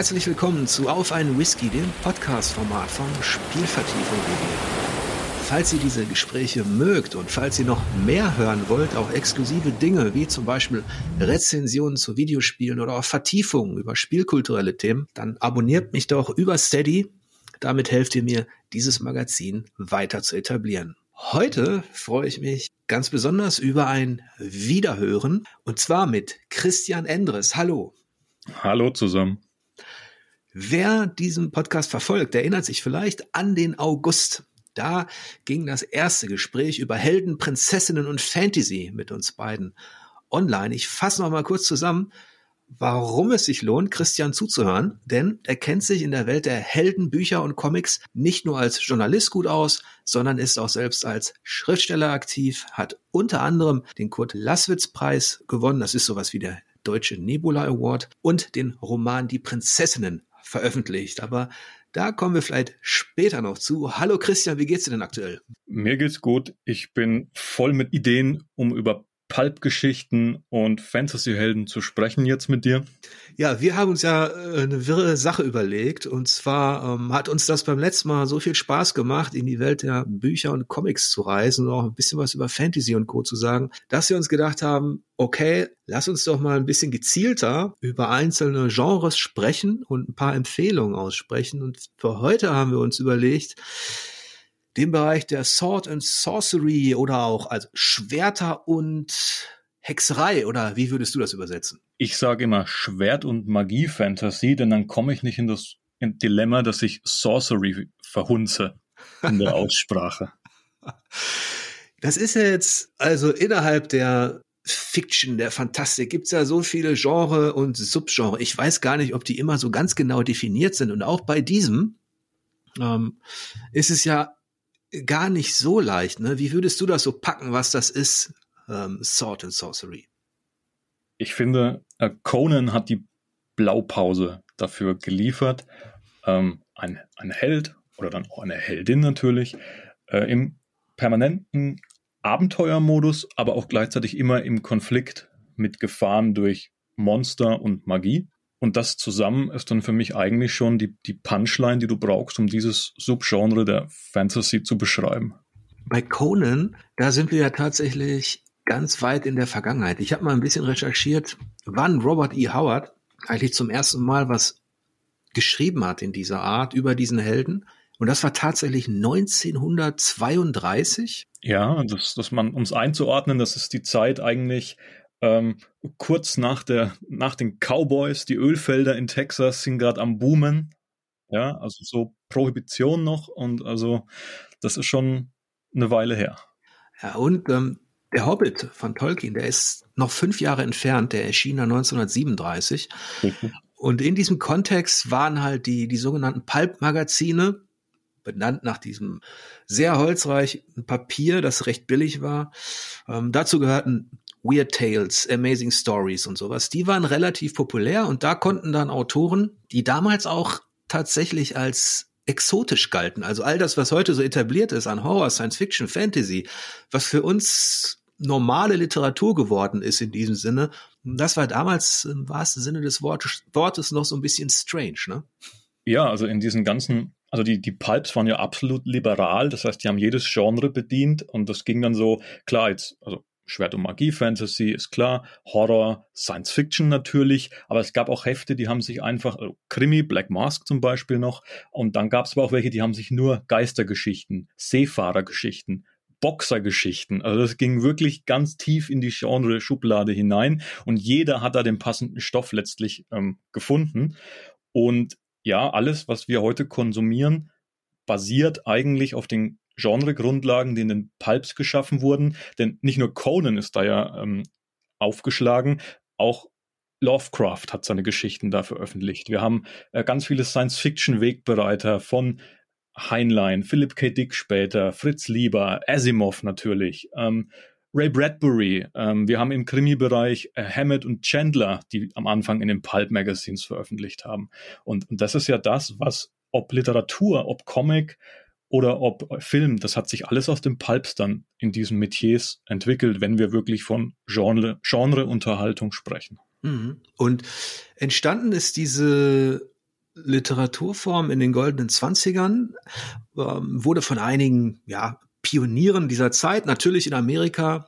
herzlich willkommen zu Auf einen Whisky, dem Podcast-Format von Spielvertiefung.de. Falls ihr diese Gespräche mögt und falls ihr noch mehr hören wollt, auch exklusive Dinge wie zum Beispiel Rezensionen zu Videospielen oder auch Vertiefungen über spielkulturelle Themen, dann abonniert mich doch über Steady. Damit helft ihr mir, dieses Magazin weiter zu etablieren. Heute freue ich mich ganz besonders über ein Wiederhören und zwar mit Christian Endres. Hallo. Hallo zusammen. Wer diesen Podcast verfolgt, erinnert sich vielleicht an den August. Da ging das erste Gespräch über Helden, Prinzessinnen und Fantasy mit uns beiden online. Ich fasse noch mal kurz zusammen, warum es sich lohnt, Christian zuzuhören, denn er kennt sich in der Welt der Helden, Bücher und Comics nicht nur als Journalist gut aus, sondern ist auch selbst als Schriftsteller aktiv, hat unter anderem den Kurt Lasswitz Preis gewonnen, das ist sowas wie der Deutsche Nebula Award und den Roman Die Prinzessinnen veröffentlicht. Aber da kommen wir vielleicht später noch zu. Hallo Christian, wie geht's dir denn aktuell? Mir geht's gut. Ich bin voll mit Ideen, um über Pulp-Geschichten und Fantasy-Helden zu sprechen jetzt mit dir? Ja, wir haben uns ja äh, eine wirre Sache überlegt. Und zwar ähm, hat uns das beim letzten Mal so viel Spaß gemacht, in die Welt der Bücher und Comics zu reisen und auch ein bisschen was über Fantasy und Co. zu sagen, dass wir uns gedacht haben, okay, lass uns doch mal ein bisschen gezielter über einzelne Genres sprechen und ein paar Empfehlungen aussprechen. Und für heute haben wir uns überlegt, dem Bereich der Sword and Sorcery oder auch also Schwerter und Hexerei oder wie würdest du das übersetzen? Ich sage immer Schwert- und Magie-Fantasy, denn dann komme ich nicht in das Dilemma, dass ich Sorcery verhunze in der Aussprache. Das ist ja jetzt, also innerhalb der Fiction, der Fantastik, gibt's ja so viele Genre und Subgenre. Ich weiß gar nicht, ob die immer so ganz genau definiert sind. Und auch bei diesem ähm, ist es ja gar nicht so leicht. Ne? Wie würdest du das so packen, was das ist, ähm, Sword and Sorcery? Ich finde, äh, Conan hat die Blaupause dafür geliefert. Ähm, ein, ein Held oder dann auch eine Heldin natürlich äh, im permanenten Abenteuermodus, aber auch gleichzeitig immer im Konflikt mit Gefahren durch Monster und Magie. Und das zusammen ist dann für mich eigentlich schon die, die Punchline, die du brauchst, um dieses Subgenre der Fantasy zu beschreiben. Bei Conan, da sind wir ja tatsächlich ganz weit in der Vergangenheit. Ich habe mal ein bisschen recherchiert, wann Robert E. Howard eigentlich zum ersten Mal was geschrieben hat in dieser Art über diesen Helden. Und das war tatsächlich 1932. Ja, das, dass man, um es einzuordnen, das ist die Zeit eigentlich, ähm, kurz nach der, nach den Cowboys, die Ölfelder in Texas sind gerade am Boomen. Ja, also so Prohibition noch und also das ist schon eine Weile her. Ja, und ähm, der Hobbit von Tolkien, der ist noch fünf Jahre entfernt, der erschien dann 1937. Mhm. Und in diesem Kontext waren halt die, die sogenannten Pulp-Magazine, benannt nach diesem sehr holzreichen Papier, das recht billig war. Ähm, dazu gehörten Weird Tales, Amazing Stories und sowas, die waren relativ populär und da konnten dann Autoren, die damals auch tatsächlich als exotisch galten, also all das, was heute so etabliert ist an Horror, Science Fiction, Fantasy, was für uns normale Literatur geworden ist in diesem Sinne, das war damals im wahrsten Sinne des Wortes, noch so ein bisschen strange, ne? Ja, also in diesen ganzen also die, die Pulps waren ja absolut liberal, das heißt, die haben jedes Genre bedient und das ging dann so, klar, jetzt, also Schwert- und Magie-Fantasy ist klar, Horror, Science Fiction natürlich, aber es gab auch Hefte, die haben sich einfach, also Krimi, Black Mask zum Beispiel noch, und dann gab es aber auch welche, die haben sich nur Geistergeschichten, Seefahrergeschichten, Boxergeschichten. Also das ging wirklich ganz tief in die Genre-Schublade hinein und jeder hat da den passenden Stoff letztlich ähm, gefunden. Und ja, alles, was wir heute konsumieren, basiert eigentlich auf den Genregrundlagen, die in den Pulps geschaffen wurden. Denn nicht nur Conan ist da ja ähm, aufgeschlagen, auch Lovecraft hat seine Geschichten da veröffentlicht. Wir haben äh, ganz viele Science-Fiction-Wegbereiter von Heinlein, Philip K. Dick später, Fritz Lieber, Asimov natürlich, ähm, Ray Bradbury. Ähm, wir haben im Krimi-Bereich äh, Hammett und Chandler, die am Anfang in den Pulp-Magazines veröffentlicht haben. Und, und das ist ja das, was ob Literatur, ob Comic, oder ob Film, das hat sich alles aus dem Pulps dann in diesen Metiers entwickelt, wenn wir wirklich von Genre, Genre-Unterhaltung sprechen. Mhm. Und entstanden ist diese Literaturform in den goldenen Zwanzigern, ähm, wurde von einigen ja, Pionieren dieser Zeit, natürlich in Amerika,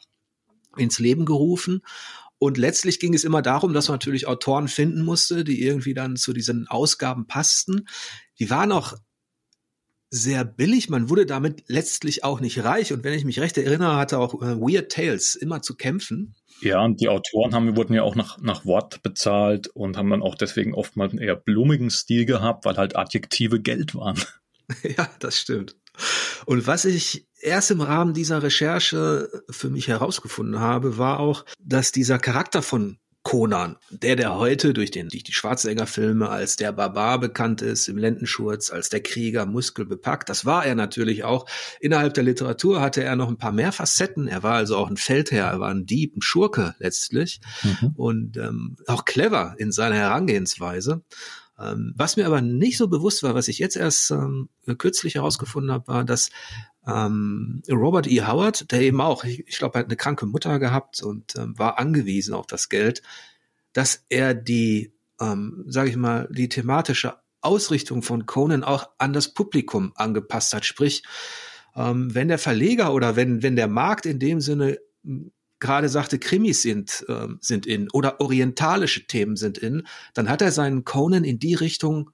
ins Leben gerufen. Und letztlich ging es immer darum, dass man natürlich Autoren finden musste, die irgendwie dann zu diesen Ausgaben passten. Die waren auch sehr billig. Man wurde damit letztlich auch nicht reich. Und wenn ich mich recht erinnere, hatte auch äh, Weird Tales immer zu kämpfen. Ja, und die Autoren haben, wurden ja auch nach, nach Wort bezahlt und haben dann auch deswegen oftmals einen eher blumigen Stil gehabt, weil halt Adjektive Geld waren. Ja, das stimmt. Und was ich erst im Rahmen dieser Recherche für mich herausgefunden habe, war auch, dass dieser Charakter von Conan, der, der heute durch, den, durch die Schwarzenegger-Filme als der Barbar bekannt ist, im Lendenschurz, als der Krieger, muskelbepackt, das war er natürlich auch. Innerhalb der Literatur hatte er noch ein paar mehr Facetten. Er war also auch ein Feldherr, er war ein Dieb, ein Schurke letztlich mhm. und ähm, auch clever in seiner Herangehensweise. Ähm, was mir aber nicht so bewusst war, was ich jetzt erst ähm, kürzlich herausgefunden habe, war, dass ähm, Robert E. Howard, der eben auch, ich, ich glaube, er hat eine kranke Mutter gehabt und ähm, war angewiesen auf das Geld, dass er die, ähm, sage ich mal, die thematische Ausrichtung von Conan auch an das Publikum angepasst hat. Sprich, ähm, wenn der Verleger oder wenn, wenn der Markt in dem Sinne gerade sagte, Krimis sind, äh, sind in oder orientalische Themen sind in, dann hat er seinen Conan in die Richtung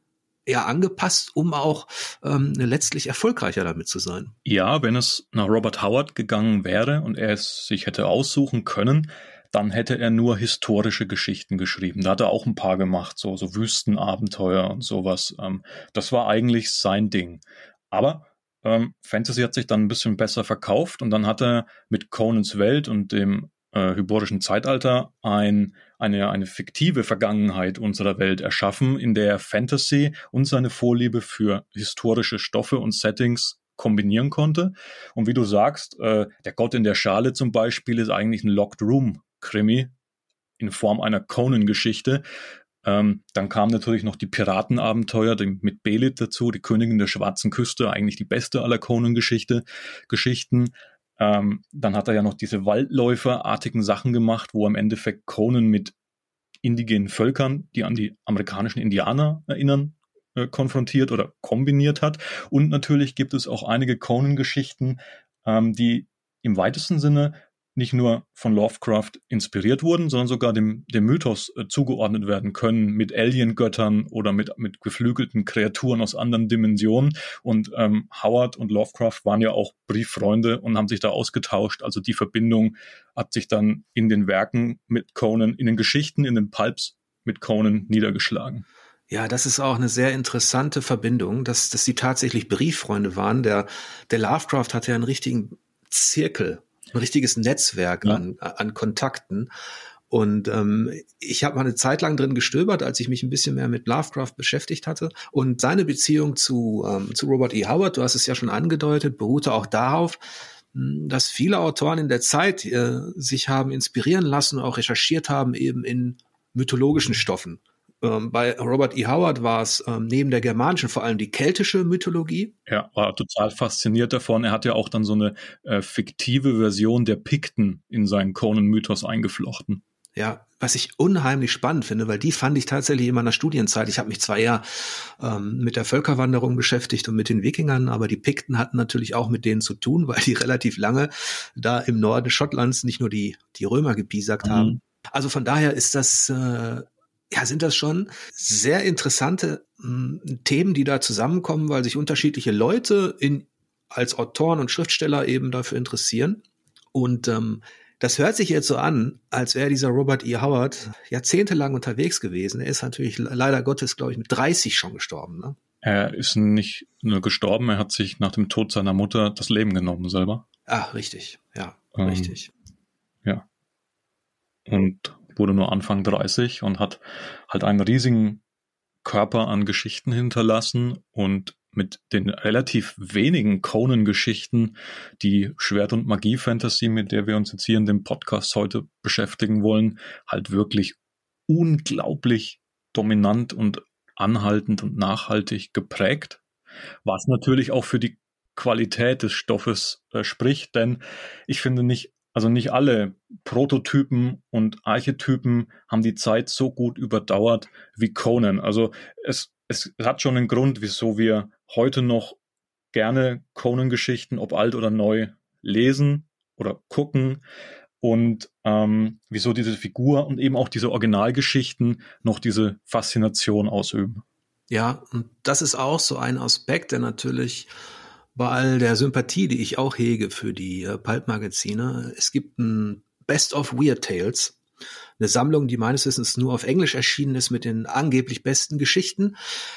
eher angepasst, um auch ähm, letztlich erfolgreicher damit zu sein. Ja, wenn es nach Robert Howard gegangen wäre und er es sich hätte aussuchen können, dann hätte er nur historische Geschichten geschrieben. Da hat er auch ein paar gemacht, so, so Wüstenabenteuer und sowas. Ähm, das war eigentlich sein Ding. Aber ähm, Fantasy hat sich dann ein bisschen besser verkauft und dann hat er mit Conans Welt und dem äh, hyborischen Zeitalter ein, eine, eine fiktive Vergangenheit unserer Welt erschaffen, in der Fantasy und seine Vorliebe für historische Stoffe und Settings kombinieren konnte. Und wie du sagst, äh, der Gott in der Schale zum Beispiel ist eigentlich ein Locked Room Krimi in Form einer Conan-Geschichte, ähm, dann kam natürlich noch die Piratenabenteuer die, mit Belit dazu, die Königin der Schwarzen Küste, eigentlich die beste aller Conan-Geschichte, Geschichten. Ähm, dann hat er ja noch diese Waldläuferartigen Sachen gemacht, wo im Endeffekt Conan mit indigenen Völkern, die an die amerikanischen Indianer erinnern, äh, konfrontiert oder kombiniert hat. Und natürlich gibt es auch einige Conan-Geschichten, ähm, die im weitesten Sinne nicht nur von Lovecraft inspiriert wurden, sondern sogar dem, dem Mythos äh, zugeordnet werden können mit Alien-Göttern oder mit, mit geflügelten Kreaturen aus anderen Dimensionen. Und ähm, Howard und Lovecraft waren ja auch Brieffreunde und haben sich da ausgetauscht. Also die Verbindung hat sich dann in den Werken mit Conan, in den Geschichten, in den Pulps mit Conan niedergeschlagen. Ja, das ist auch eine sehr interessante Verbindung, dass, dass sie tatsächlich Brieffreunde waren. Der, der Lovecraft hatte ja einen richtigen Zirkel ein richtiges Netzwerk ja. an, an Kontakten. Und ähm, ich habe mal eine Zeit lang drin gestöbert, als ich mich ein bisschen mehr mit Lovecraft beschäftigt hatte. Und seine Beziehung zu, ähm, zu Robert E. Howard, du hast es ja schon angedeutet, beruhte auch darauf, hm, dass viele Autoren in der Zeit äh, sich haben inspirieren lassen und auch recherchiert haben, eben in mythologischen Stoffen. Ähm, bei Robert E. Howard war es ähm, neben der germanischen vor allem die keltische Mythologie. Ja, war total fasziniert davon. Er hat ja auch dann so eine äh, fiktive Version der Pikten in seinen Conan-Mythos eingeflochten. Ja, was ich unheimlich spannend finde, weil die fand ich tatsächlich in meiner Studienzeit. Ich habe mich zwar eher ähm, mit der Völkerwanderung beschäftigt und mit den Wikingern, aber die Pikten hatten natürlich auch mit denen zu tun, weil die relativ lange da im Norden Schottlands nicht nur die, die Römer gepiesackt mhm. haben. Also von daher ist das äh, ja, sind das schon sehr interessante mh, hm, Themen, die da zusammenkommen, weil sich unterschiedliche Leute in, als Autoren und Schriftsteller eben dafür interessieren. Und ähm, das hört sich jetzt so an, als wäre dieser Robert E. Howard jahrzehntelang unterwegs gewesen. Er ist natürlich leider Gottes, glaube ich, mit 30 schon gestorben. Ne? Er ist nicht nur gestorben, er hat sich nach dem Tod seiner Mutter das Leben genommen selber. Ah, richtig, ja, ähm, richtig. Ja. Und wurde nur Anfang 30 und hat halt einen riesigen Körper an Geschichten hinterlassen und mit den relativ wenigen Conan-Geschichten, die Schwert- und Magie-Fantasy, mit der wir uns jetzt hier in dem Podcast heute beschäftigen wollen, halt wirklich unglaublich dominant und anhaltend und nachhaltig geprägt, was natürlich auch für die Qualität des Stoffes äh, spricht, denn ich finde nicht also nicht alle Prototypen und Archetypen haben die Zeit so gut überdauert wie Conan. Also es es hat schon einen Grund, wieso wir heute noch gerne Conan-Geschichten, ob alt oder neu, lesen oder gucken und ähm, wieso diese Figur und eben auch diese Originalgeschichten noch diese Faszination ausüben. Ja, und das ist auch so ein Aspekt, der natürlich bei all der Sympathie, die ich auch hege für die äh, Pulp-Magazine, es gibt ein Best of Weird Tales, eine Sammlung, die meines Wissens nur auf Englisch erschienen ist mit den angeblich besten Geschichten.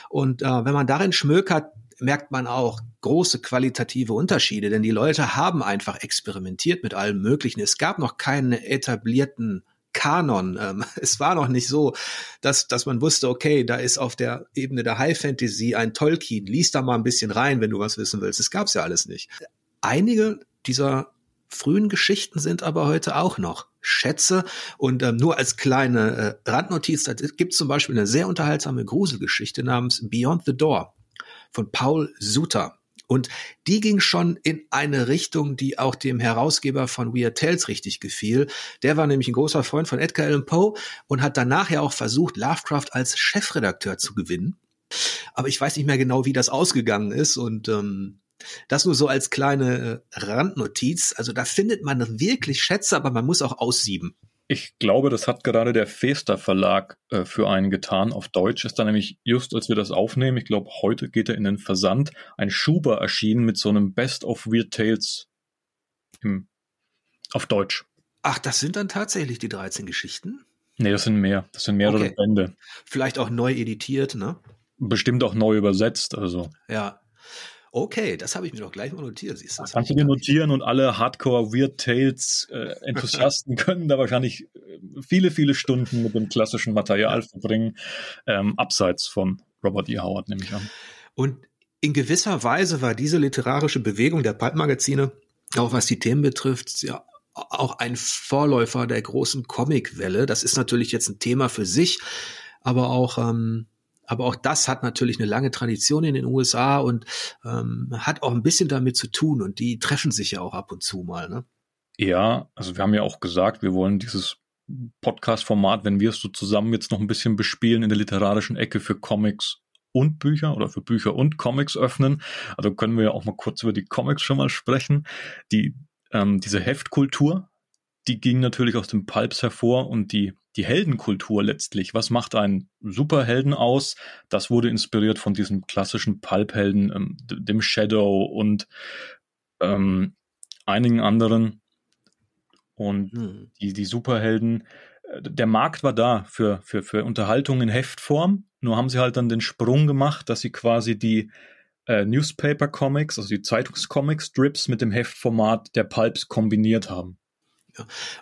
Und äh, wenn man darin schmökert, merkt man auch große qualitative Unterschiede, denn die Leute haben einfach experimentiert mit allem Möglichen. Es gab noch keinen etablierten Kanon. Ähm, es war noch nicht so, dass, dass man wusste, okay, da ist auf der Ebene der High Fantasy ein Tolkien. Lies da mal ein bisschen rein, wenn du was wissen willst. Das gab's ja alles nicht. Einige dieser frühen Geschichten sind aber heute auch noch Schätze. Und ähm, nur als kleine äh, Randnotiz, da gibt zum Beispiel eine sehr unterhaltsame Gruselgeschichte namens Beyond the Door von Paul Suter. Und die ging schon in eine Richtung, die auch dem Herausgeber von Weird Tales richtig gefiel. Der war nämlich ein großer Freund von Edgar Allan Poe und hat danach ja auch versucht, Lovecraft als Chefredakteur zu gewinnen. Aber ich weiß nicht mehr genau, wie das ausgegangen ist. Und ähm, das nur so als kleine äh, Randnotiz. Also da findet man wirklich Schätze, aber man muss auch aussieben. Ich glaube, das hat gerade der Fester Verlag äh, für einen getan. Auf Deutsch ist da nämlich just, als wir das aufnehmen, ich glaube, heute geht er in den Versand, ein Schuber erschienen mit so einem Best of Weird Tales im, auf Deutsch. Ach, das sind dann tatsächlich die 13 Geschichten? Nee, das sind mehr. Das sind mehrere okay. Bände. Vielleicht auch neu editiert, ne? Bestimmt auch neu übersetzt, also. Ja. Okay, das habe ich mir doch gleich mal notiert. Siehst du, das kannst du dir notieren und alle Hardcore Weird Tales äh, Enthusiasten können da wahrscheinlich äh, viele, viele Stunden mit dem klassischen Material verbringen, ähm, abseits von Robert E. Howard, nehme ich an. Und in gewisser Weise war diese literarische Bewegung der Pulp-Magazine, auch was die Themen betrifft, ja auch ein Vorläufer der großen Comicwelle. Das ist natürlich jetzt ein Thema für sich, aber auch ähm, aber auch das hat natürlich eine lange Tradition in den USA und ähm, hat auch ein bisschen damit zu tun. Und die treffen sich ja auch ab und zu mal. Ne? Ja, also wir haben ja auch gesagt, wir wollen dieses Podcast-Format, wenn wir es so zusammen jetzt noch ein bisschen bespielen in der literarischen Ecke für Comics und Bücher oder für Bücher und Comics öffnen. Also können wir ja auch mal kurz über die Comics schon mal sprechen. Die, ähm, diese Heftkultur, die ging natürlich aus den Pulps hervor und die die Heldenkultur letztlich. Was macht einen Superhelden aus? Das wurde inspiriert von diesem klassischen Pulphelden, ähm, dem Shadow und ähm, einigen anderen. Und hm. die, die Superhelden, äh, der Markt war da für, für, für Unterhaltung in Heftform. Nur haben sie halt dann den Sprung gemacht, dass sie quasi die äh, Newspaper Comics, also die Zeitungscomic Strips mit dem Heftformat der Pulps kombiniert haben.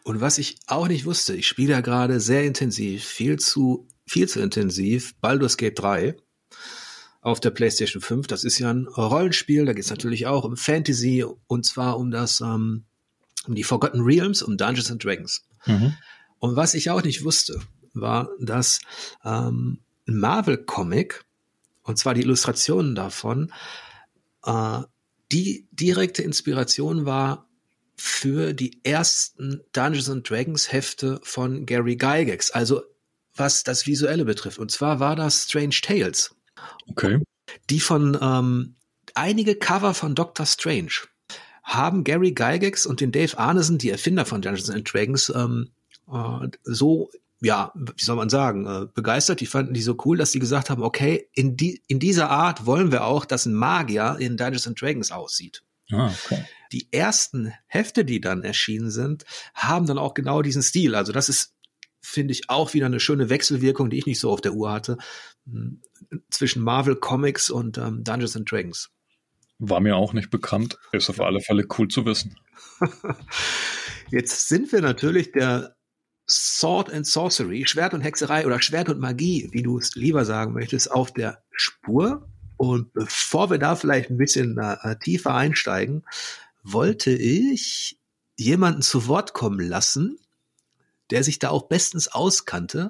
Und was ich auch nicht wusste, ich spiele ja gerade sehr intensiv, viel zu, viel zu intensiv, Baldur's Gate 3 auf der PlayStation 5. Das ist ja ein Rollenspiel, da geht es natürlich auch um Fantasy und zwar um das, ähm, um die Forgotten Realms, um Dungeons and Dragons. Mhm. Und was ich auch nicht wusste, war, dass ähm, ein Marvel-Comic, und zwar die Illustrationen davon, äh, die direkte Inspiration war für die ersten Dungeons and Dragons Hefte von Gary Gygax, also was das Visuelle betrifft. Und zwar war das Strange Tales. Okay. Die von ähm, einige Cover von Doctor Strange haben Gary Gygax und den Dave Arneson, die Erfinder von Dungeons and Dragons, ähm, äh, so ja, wie soll man sagen, äh, begeistert. Die fanden die so cool, dass sie gesagt haben, okay, in, die, in dieser Art wollen wir auch, dass ein Magier in Dungeons and Dragons aussieht. Ah, okay. Die ersten Hefte, die dann erschienen sind, haben dann auch genau diesen Stil. Also das ist, finde ich, auch wieder eine schöne Wechselwirkung, die ich nicht so auf der Uhr hatte, hm, zwischen Marvel Comics und ähm, Dungeons and Dragons. War mir auch nicht bekannt. Ist auf alle Fälle cool zu wissen. Jetzt sind wir natürlich der Sword and Sorcery, Schwert und Hexerei oder Schwert und Magie, wie du es lieber sagen möchtest, auf der Spur. Und bevor wir da vielleicht ein bisschen äh, tiefer einsteigen, wollte ich jemanden zu Wort kommen lassen, der sich da auch bestens auskannte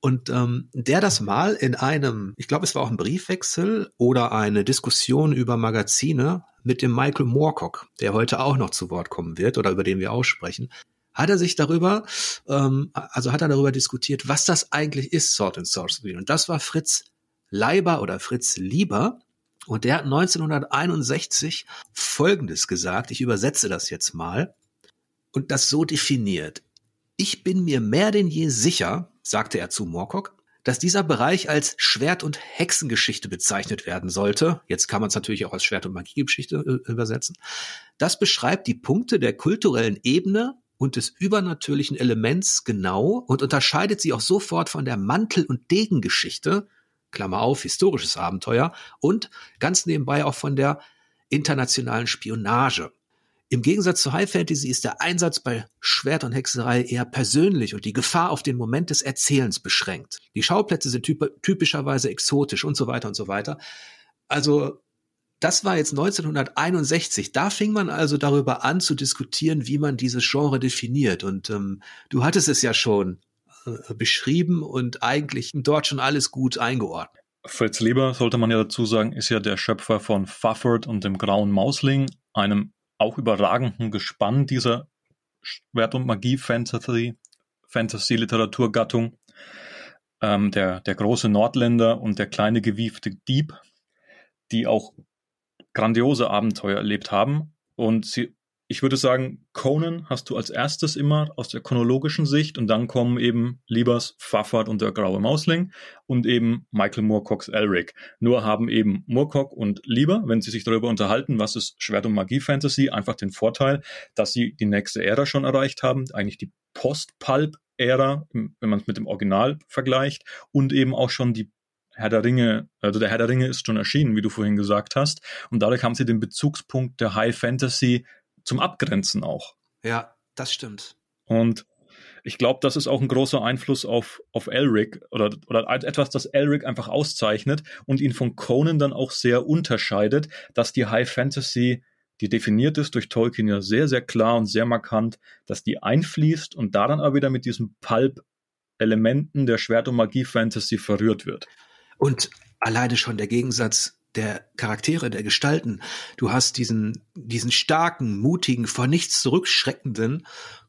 und ähm, der das mal in einem, ich glaube, es war auch ein Briefwechsel oder eine Diskussion über Magazine mit dem Michael Moorcock, der heute auch noch zu Wort kommen wird oder über den wir aussprechen, hat er sich darüber, ähm, also hat er darüber diskutiert, was das eigentlich ist, Sword and Sorcery. Und das war Fritz Leiber oder Fritz Lieber. Und der hat 1961 Folgendes gesagt. Ich übersetze das jetzt mal. Und das so definiert. Ich bin mir mehr denn je sicher, sagte er zu Moorcock, dass dieser Bereich als Schwert- und Hexengeschichte bezeichnet werden sollte. Jetzt kann man es natürlich auch als Schwert- und Magiegeschichte äh, übersetzen. Das beschreibt die Punkte der kulturellen Ebene und des übernatürlichen Elements genau und unterscheidet sie auch sofort von der Mantel- und Degengeschichte, Klammer auf, historisches Abenteuer, und ganz nebenbei auch von der internationalen Spionage. Im Gegensatz zu High Fantasy ist der Einsatz bei Schwert und Hexerei eher persönlich und die Gefahr auf den Moment des Erzählens beschränkt. Die Schauplätze sind typischerweise exotisch und so weiter und so weiter. Also das war jetzt 1961. Da fing man also darüber an zu diskutieren, wie man dieses Genre definiert. Und ähm, du hattest es ja schon beschrieben und eigentlich dort schon alles gut eingeordnet. Fritz Lieber, sollte man ja dazu sagen, ist ja der Schöpfer von Fufford und dem Grauen Mausling, einem auch überragenden Gespann dieser Schwert- und Magie-Fantasy, Fantasy-Literaturgattung. Ähm, der, der große Nordländer und der kleine gewiefte Dieb, die auch grandiose Abenteuer erlebt haben. Und sie ich würde sagen, Conan hast du als erstes immer aus der chronologischen Sicht und dann kommen eben Liebers, Pfaffert und der graue Mausling und eben Michael Moorcocks Elric. Nur haben eben Moorcock und Lieber, wenn sie sich darüber unterhalten, was ist Schwert- und Magie-Fantasy, einfach den Vorteil, dass sie die nächste Ära schon erreicht haben, eigentlich die Post-Pulp-Ära, wenn man es mit dem Original vergleicht und eben auch schon die Herr der Ringe, also der Herr der Ringe ist schon erschienen, wie du vorhin gesagt hast. Und dadurch haben sie den Bezugspunkt der High Fantasy zum Abgrenzen auch. Ja, das stimmt. Und ich glaube, das ist auch ein großer Einfluss auf, auf Elric oder, oder etwas, das Elric einfach auszeichnet und ihn von Conan dann auch sehr unterscheidet, dass die High Fantasy, die definiert ist durch Tolkien ja sehr, sehr klar und sehr markant, dass die einfließt und daran aber wieder mit diesen Pulp-Elementen der Schwert- und Magie-Fantasy verrührt wird. Und alleine schon der Gegensatz der Charaktere, der Gestalten. Du hast diesen, diesen starken, mutigen, vor nichts zurückschreckenden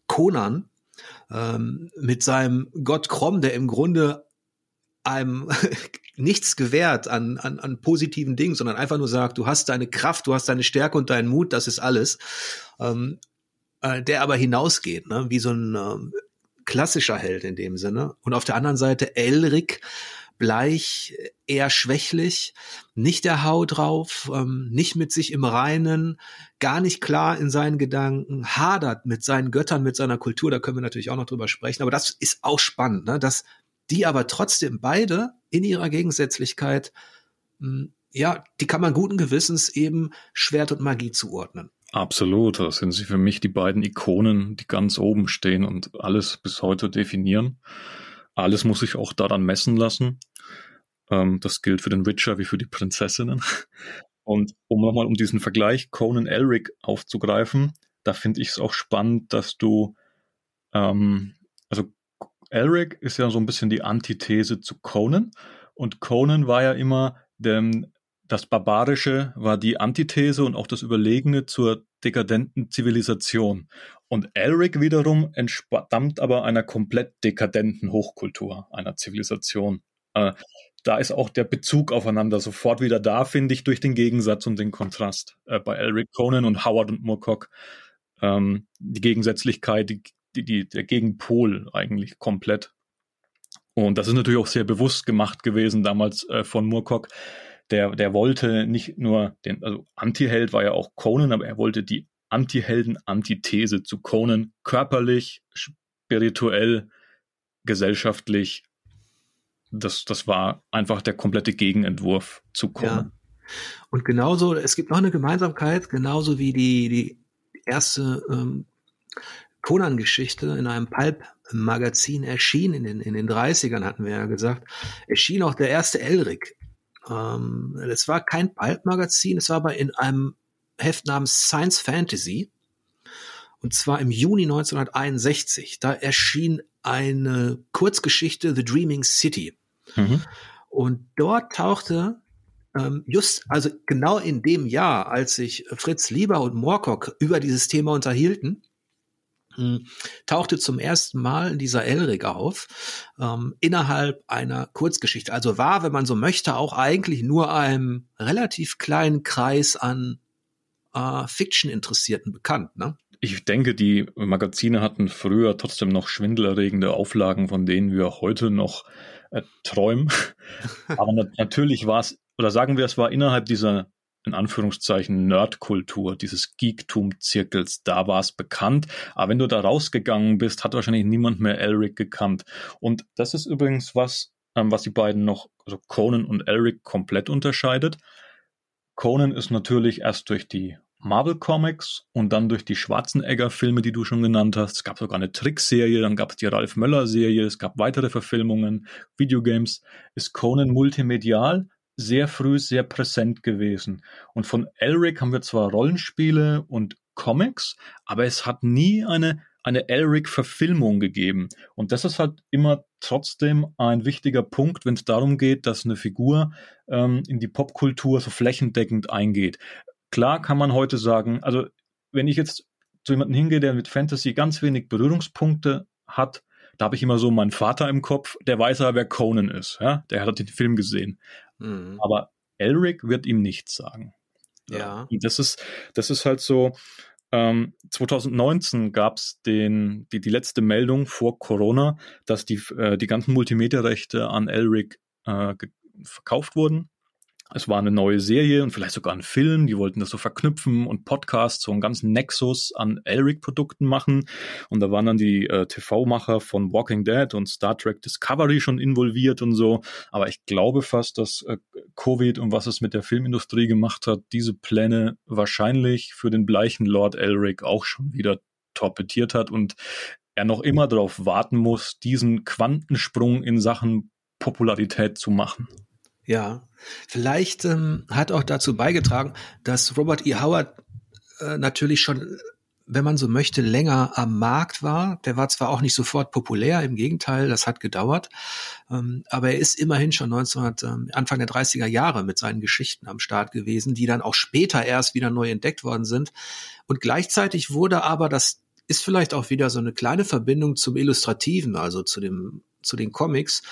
Conan ähm, mit seinem Gott Krom, der im Grunde einem nichts gewährt an, an, an positiven Dingen, sondern einfach nur sagt, du hast deine Kraft, du hast deine Stärke und deinen Mut, das ist alles. Ähm, äh, der aber hinausgeht, ne? wie so ein ähm, klassischer Held in dem Sinne. Und auf der anderen Seite Elric, bleich, eher schwächlich, nicht der Hau drauf, ähm, nicht mit sich im Reinen, gar nicht klar in seinen Gedanken, hadert mit seinen Göttern, mit seiner Kultur, da können wir natürlich auch noch drüber sprechen, aber das ist auch spannend, ne? dass die aber trotzdem beide in ihrer Gegensätzlichkeit, mh, hm, ja, die kann man guten Gewissens eben Schwert und Magie zuordnen. Absolut, das sind sie für mich die beiden Ikonen, die ganz oben stehen und alles bis heute definieren. Alles muss sich auch daran messen lassen. Ähm, das gilt für den Witcher wie für die Prinzessinnen. Und um nochmal um diesen Vergleich Conan Elric aufzugreifen, da finde ich es auch spannend, dass du, ähm, also Elric ist ja so ein bisschen die Antithese zu Conan und Conan war ja immer dem, das Barbarische war die Antithese und auch das Überlegene zur dekadenten Zivilisation. Und Elric wiederum entstammt aber einer komplett dekadenten Hochkultur, einer Zivilisation. Äh, da ist auch der Bezug aufeinander sofort wieder da, finde ich, durch den Gegensatz und den Kontrast. Äh, bei Elric Conan und Howard und Moorcock ähm, die Gegensätzlichkeit, die, die, der Gegenpol eigentlich komplett. Und das ist natürlich auch sehr bewusst gemacht gewesen damals äh, von Moorcock. Der, der wollte nicht nur den, also Anti-Held war ja auch Conan, aber er wollte die Anti-Helden-Antithese zu Conan körperlich, spirituell, gesellschaftlich das, das war einfach der komplette Gegenentwurf zu Conan. Ja. Und genauso, es gibt noch eine Gemeinsamkeit, genauso wie die, die erste ähm, Conan-Geschichte in einem Pulp-Magazin erschien, in den, in den 30ern hatten wir ja gesagt, erschien auch der erste Elric. Ähm, es war kein Pulp-Magazin, es war aber in einem Heft namens Science Fantasy. Und zwar im Juni 1961. Da erschien eine Kurzgeschichte The Dreaming City. Mhm. Und dort tauchte ähm, just, also genau in dem Jahr, als sich Fritz Lieber und Moorcock über dieses Thema unterhielten, hm, tauchte zum ersten Mal in dieser Elric auf, ähm, innerhalb einer Kurzgeschichte. Also war, wenn man so möchte, auch eigentlich nur einem relativ kleinen Kreis an äh, Fiction-Interessierten bekannt. Ne? Ich denke, die Magazine hatten früher trotzdem noch schwindelerregende Auflagen, von denen wir heute noch äh, träumen. Aber na natürlich war es, oder sagen wir, es war innerhalb dieser in Anführungszeichen Nerdkultur, dieses Geektum-Zirkels, da war es bekannt. Aber wenn du da rausgegangen bist, hat wahrscheinlich niemand mehr Elric gekannt. Und das ist übrigens was, ähm, was die beiden noch, also Conan und Elric komplett unterscheidet. Conan ist natürlich erst durch die Marvel Comics und dann durch die Schwarzenegger-Filme, die du schon genannt hast. Es gab sogar eine Trickserie, dann gab es die Ralf Möller-Serie, es gab weitere Verfilmungen, Videogames. Ist Conan multimedial, sehr früh sehr präsent gewesen. Und von Elric haben wir zwar Rollenspiele und Comics, aber es hat nie eine, eine Elric-Verfilmung gegeben. Und das ist halt immer trotzdem ein wichtiger Punkt, wenn es darum geht, dass eine Figur ähm, in die Popkultur so flächendeckend eingeht. Klar kann man heute sagen, also wenn ich jetzt zu jemandem hingehe, der mit Fantasy ganz wenig Berührungspunkte hat, da habe ich immer so meinen Vater im Kopf, der weiß aber, wer Conan ist. Ja? Der hat den Film gesehen. Mhm. Aber Elric wird ihm nichts sagen. Ja. Und das ist, das ist halt so. Ähm, 2019 gab es die, die letzte Meldung vor Corona, dass die, äh, die ganzen Multimedia-Rechte an Elric äh, verkauft wurden es war eine neue Serie und vielleicht sogar ein Film. Die wollten das so verknüpfen und Podcasts, so einen ganzen Nexus an Elric-Produkten machen. Und da waren dann die äh, TV-Macher von Walking Dead und Star Trek Discovery schon involviert und so. Aber ich glaube fast, dass äh, Covid und was es mit der Filmindustrie gemacht hat, diese Pläne wahrscheinlich für den bleichen Lord Elric auch schon wieder torpediert hat und er noch immer darauf warten muss, diesen Quantensprung in Sachen Popularität zu machen. Ja, vielleicht ähm, hat auch dazu beigetragen, dass Robert E. Howard äh, natürlich schon, wenn man so möchte, länger am Markt war. Der war zwar auch nicht sofort populär, im Gegenteil, das hat gedauert, ähm, aber er ist immerhin schon 1900, ähm, Anfang der 30er Jahre mit seinen Geschichten am Start gewesen, die dann auch später erst wieder neu entdeckt worden sind. Und gleichzeitig wurde aber, das ist vielleicht auch wieder so eine kleine Verbindung zum Illustrativen, also zu dem, zu den Comics,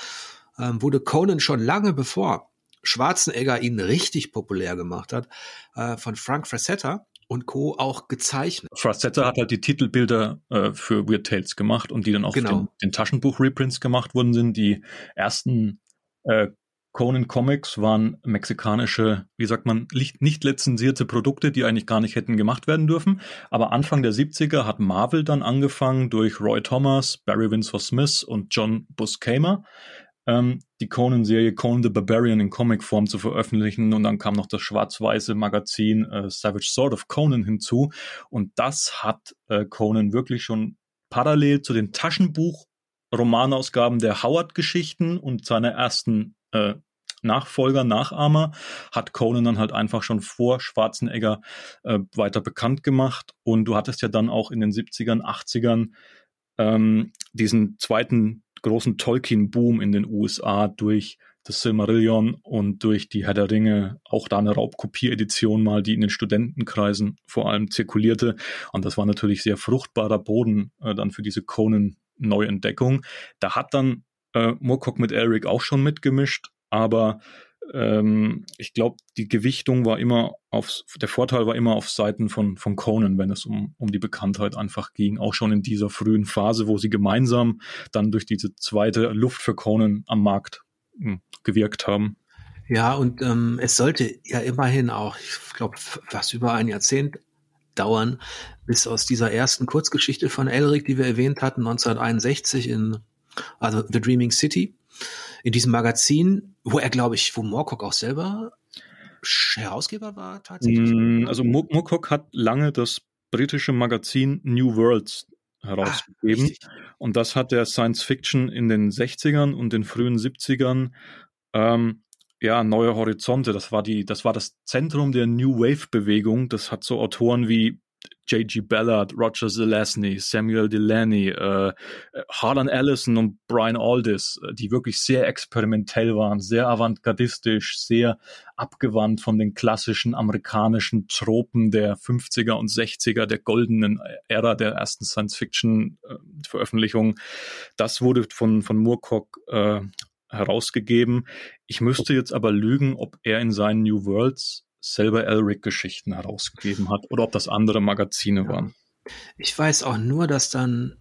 ähm, wurde Conan schon lange bevor Schwarzenegger ihn richtig populär gemacht hat, äh, von Frank Frazetta und Co. auch gezeichnet. Frazetta hat halt die Titelbilder äh, für Weird Tales gemacht und die dann auch genau. den, den Taschenbuch-Reprints gemacht worden sind. Die ersten äh, Conan Comics waren mexikanische, wie sagt man, nicht lizenzierte Produkte, die eigentlich gar nicht hätten gemacht werden dürfen. Aber Anfang der 70er hat Marvel dann angefangen durch Roy Thomas, Barry Windsor Smith und John Buscema ähm, die Conan-Serie Conan the Barbarian in Comicform zu veröffentlichen und dann kam noch das schwarz-weiße Magazin äh, Savage Sword of Conan hinzu und das hat äh, Conan wirklich schon parallel zu den Taschenbuch-Romanausgaben der Howard-Geschichten und seiner ersten äh, Nachfolger, Nachahmer, hat Conan dann halt einfach schon vor Schwarzenegger äh, weiter bekannt gemacht. Und du hattest ja dann auch in den 70ern, 80ern ähm, diesen zweiten großen Tolkien-Boom in den USA durch das Silmarillion und durch die Herr der Ringe auch da eine Raubkopie-Edition mal, die in den Studentenkreisen vor allem zirkulierte. Und das war natürlich sehr fruchtbarer Boden äh, dann für diese Conan-Neuentdeckung. Da hat dann äh, Moorcock mit Eric auch schon mitgemischt, aber ähm, ich glaube, die Gewichtung war immer auf, der Vorteil war immer auf Seiten von, von Conan, wenn es um, um die Bekanntheit einfach ging. Auch schon in dieser frühen Phase, wo sie gemeinsam dann durch diese zweite Luft für Conan am Markt mh, hm, gewirkt haben. Ja, und ähm, es sollte ja immerhin auch, ich glaube, was über ein Jahrzehnt dauern, bis aus dieser ersten Kurzgeschichte von Elric, die wir erwähnt hatten, 1961 in, also The Dreaming City, in diesem Magazin, wo er, glaube ich, wo Moorcock auch selber Herausgeber war tatsächlich. Mm, also Moorcock hat lange das britische Magazin New Worlds herausgegeben. Ah, und das hat der Science Fiction in den 60ern und den frühen 70ern ähm, ja, neue Horizonte. Das war die, das war das Zentrum der New Wave Bewegung. Das hat so Autoren wie J.G. Ballard, Roger Zelazny, Samuel Delaney, äh, Harlan Ellison und Brian Aldis, äh, die wirklich sehr experimentell waren, sehr avantgardistisch, sehr abgewandt von den klassischen amerikanischen Tropen der 50er und 60er, der goldenen Ära der ersten Science-Fiction-Veröffentlichung. Das wurde von, von Moorcock äh, herausgegeben. Ich müsste jetzt aber lügen, ob er in seinen New Worlds selber Elric-Geschichten herausgegeben hat oder ob das andere Magazine ja. waren. Ich weiß auch nur, dass dann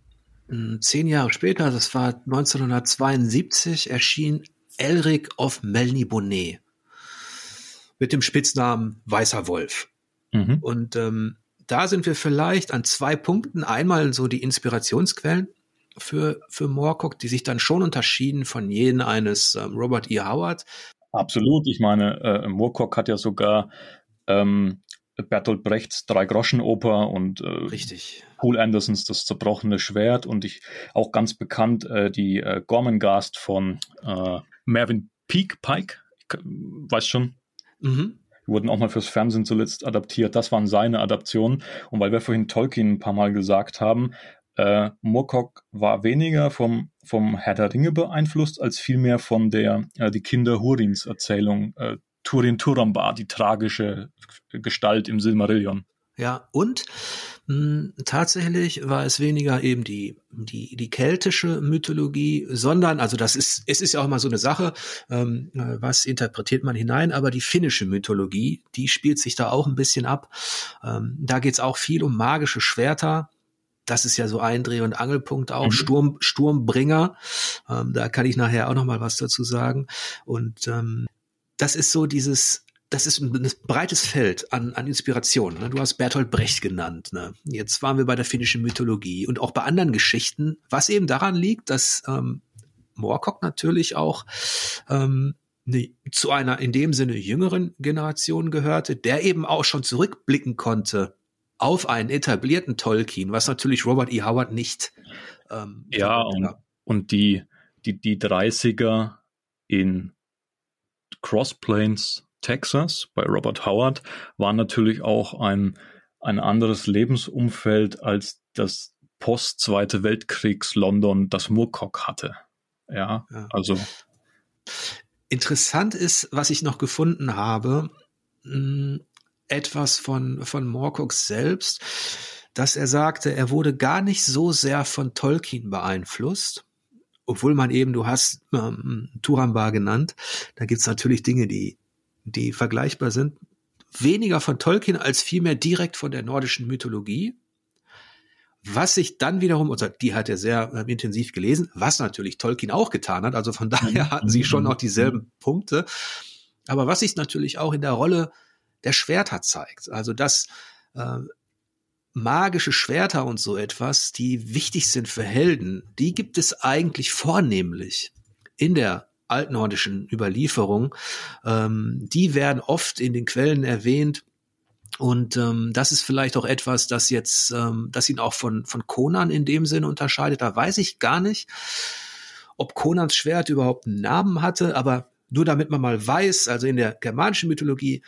hm, zehn Jahre später, das war 1972, erschien Elric of Melniboné mit dem Spitznamen Weißer Wolf. Mhm. Und ähm, da sind wir vielleicht an zwei Punkten. Einmal so die Inspirationsquellen für, für Moorcock, die sich dann schon unterschieden von jenen eines ähm, Robert E. Howard. Absolut. Ich meine, äh, Moorcock hat ja sogar ähm, Bertolt Brechts Drei-Groschen-Oper und äh, Richtig. Paul Andersons Das zerbrochene Schwert und ich auch ganz bekannt äh, die äh, Gormenghast von äh, Mervyn Peake, Pike, weiß schon. Mhm. Die wurden auch mal fürs Fernsehen zuletzt adaptiert. Das waren seine Adaptionen. Und weil wir vorhin Tolkien ein paar Mal gesagt haben, äh, Moorcock war weniger vom, vom Herr der Ringe beeinflusst, als vielmehr von der äh, die Kinder Hurins Erzählung äh, Turin Turambar, die tragische Gestalt im Silmarillion. Ja, und mh, hm, tatsächlich war es weniger eben die, die, die keltische Mythologie, sondern, also das ist, es ist ja auch immer so eine Sache, ähm, was interpretiert man hinein, aber die finnische Mythologie, die spielt sich da auch ein bisschen ab. Ähm, da geht's auch viel um magische Schwerter, das ist ja so ein Dreh- und Angelpunkt auch. Mhm. Sturm, Sturmbringer. Ähm, da kann ich nachher auch noch mal was dazu sagen. Und ähm, das ist so dieses, das ist ein, ein breites Feld an, an Inspiration. Ne? Du hast Bertolt Brecht genannt. Ne? Jetzt waren wir bei der finnischen Mythologie und auch bei anderen Geschichten, was eben daran liegt, dass ähm, Moorcock natürlich auch ähm, ne, zu einer in dem Sinne jüngeren Generation gehörte, der eben auch schon zurückblicken konnte auf einen etablierten Tolkien, was natürlich Robert E. Howard nicht. Ähm, ja, und, und die, die, die 30er in Cross Plains, Texas, bei Robert Howard, waren natürlich auch ein, ein anderes Lebensumfeld als das Post-Zweite Weltkriegs London, das Moorcock hatte. Ja, ja, also. Interessant ist, was ich noch gefunden habe, hm, etwas von, von Moorcock selbst, dass er sagte, er wurde gar nicht so sehr von Tolkien beeinflusst, obwohl man eben, du hast ähm, Turambar genannt, da gibt's natürlich Dinge, die, die vergleichbar sind, weniger von Tolkien als vielmehr direkt von der nordischen Mythologie. Was sich dann wiederum, also die hat er sehr äh, intensiv gelesen, was natürlich Tolkien auch getan hat, also von daher hatten sie schon auch dieselben Punkte. Aber was sich natürlich auch in der Rolle der Schwerter zeigt. Also dass äh, magische Schwerter und so etwas, die wichtig sind für Helden, die gibt es eigentlich vornehmlich in der altnordischen Überlieferung. Ähm, die werden oft in den Quellen erwähnt. Und ähm, das ist vielleicht auch etwas, das jetzt, ähm, das ihn auch von, von Conan in dem Sinne unterscheidet. Da weiß ich gar nicht, ob Conans Schwert überhaupt einen Namen hatte, aber nur damit man mal weiß, also in der germanischen Mythologie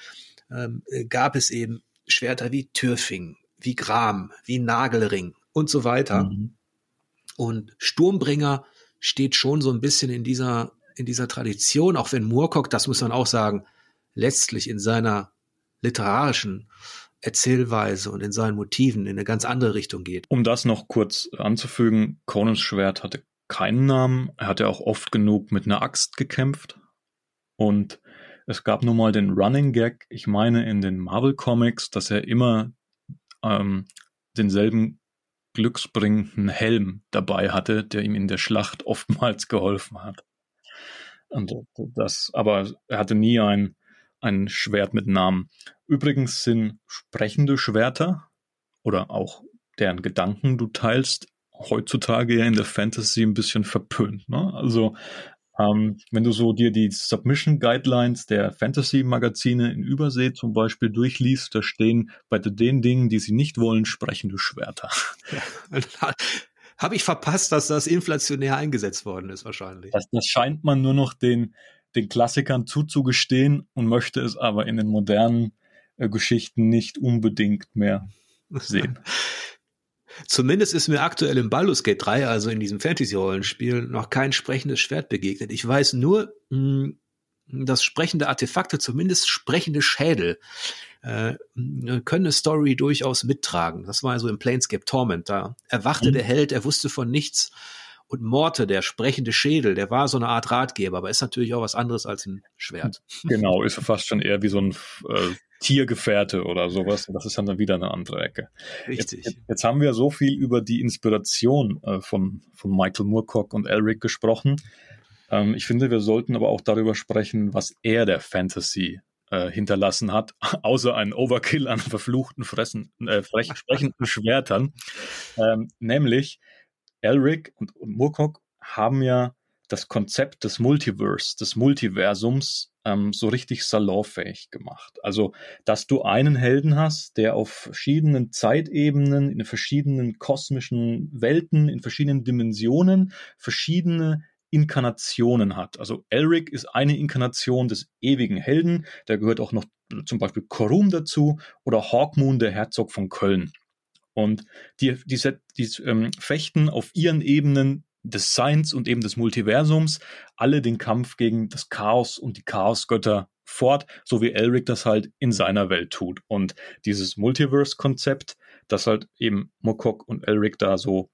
ähm, gab es eben Schwerter wie Türfing, wie Gram, wie Nagelring und so weiter. Mhm. Und Sturmbringer steht schon so ein bisschen in dieser, in dieser Tradition, auch wenn Moorcock, das muss man auch sagen, letztlich in seiner literarischen Erzählweise und in seinen Motiven in eine ganz andere Richtung geht. Um das noch kurz anzufügen, Conans Schwert hatte keinen Namen. Er hatte auch oft genug mit einer Axt gekämpft. Und es gab nun mal den Running Gag, ich meine in den Marvel Comics, dass er immer ähm, denselben glücksbringenden Helm dabei hatte, der ihm in der Schlacht oftmals geholfen hat. Und das, aber er hatte nie ein, ein Schwert mit Namen. Übrigens sind sprechende Schwerter oder auch deren Gedanken du teilst heutzutage ja in der Fantasy ein bisschen verpönt. Ne? Also ähm, wenn du so dir die Submission Guidelines der Fantasy-Magazine in Übersee zum Beispiel durchliest, da stehen bei den Dingen, die sie nicht wollen, sprechende Schwerter. Ja. Habe ich verpasst, dass das inflationär eingesetzt worden ist, wahrscheinlich. Das, das scheint man nur noch den, den Klassikern zuzugestehen und möchte es aber in den modernen äh, Geschichten nicht unbedingt mehr. sehen. Zumindest ist mir aktuell im Baldur's Gate 3, also in diesem Fantasy-Rollenspiel, noch kein sprechendes Schwert begegnet. Ich weiß nur, hm, dass sprechende Artefakte, zumindest sprechende Schädel, äh, können eine Story durchaus mittragen. Das war also im Planescape Torment. Da erwachte mhm. der Held, er wusste von nichts. Und Morte, der sprechende Schädel, der war so eine Art Ratgeber, aber ist natürlich auch was anderes als ein Schwert. Genau, ist fast schon eher wie so ein äh, Tiergefährte oder sowas. Das ist dann wieder eine andere Ecke. Richtig. Jetzt, jetzt haben wir so viel über die Inspiration äh, von, von Michael Moorcock und Elric gesprochen. Ähm, ich finde, wir sollten aber auch darüber sprechen, was er der Fantasy äh, hinterlassen hat, außer ein Overkill an verfluchten, fressen, äh, frech, sprechenden Schwertern. Ähm, nämlich Elric und, und Moorcock haben ja das Konzept des Multiverse, des Multiversums ähm, so richtig salonfähig gemacht. Also, dass du einen Helden hast, der auf verschiedenen Zeitebenen, in verschiedenen kosmischen Welten, in verschiedenen Dimensionen verschiedene Inkarnationen hat. Also Elric ist eine Inkarnation des ewigen Helden, da gehört auch noch zum Beispiel Korum dazu oder Hawkmoon, der Herzog von Köln. Und die, die, die ähm, fechten auf ihren Ebenen des Seins und eben des Multiversums alle den Kampf gegen das Chaos und die Chaosgötter fort, so wie Elric das halt in seiner Welt tut. Und dieses Multiverse-Konzept, das halt eben Mokok und Elric da so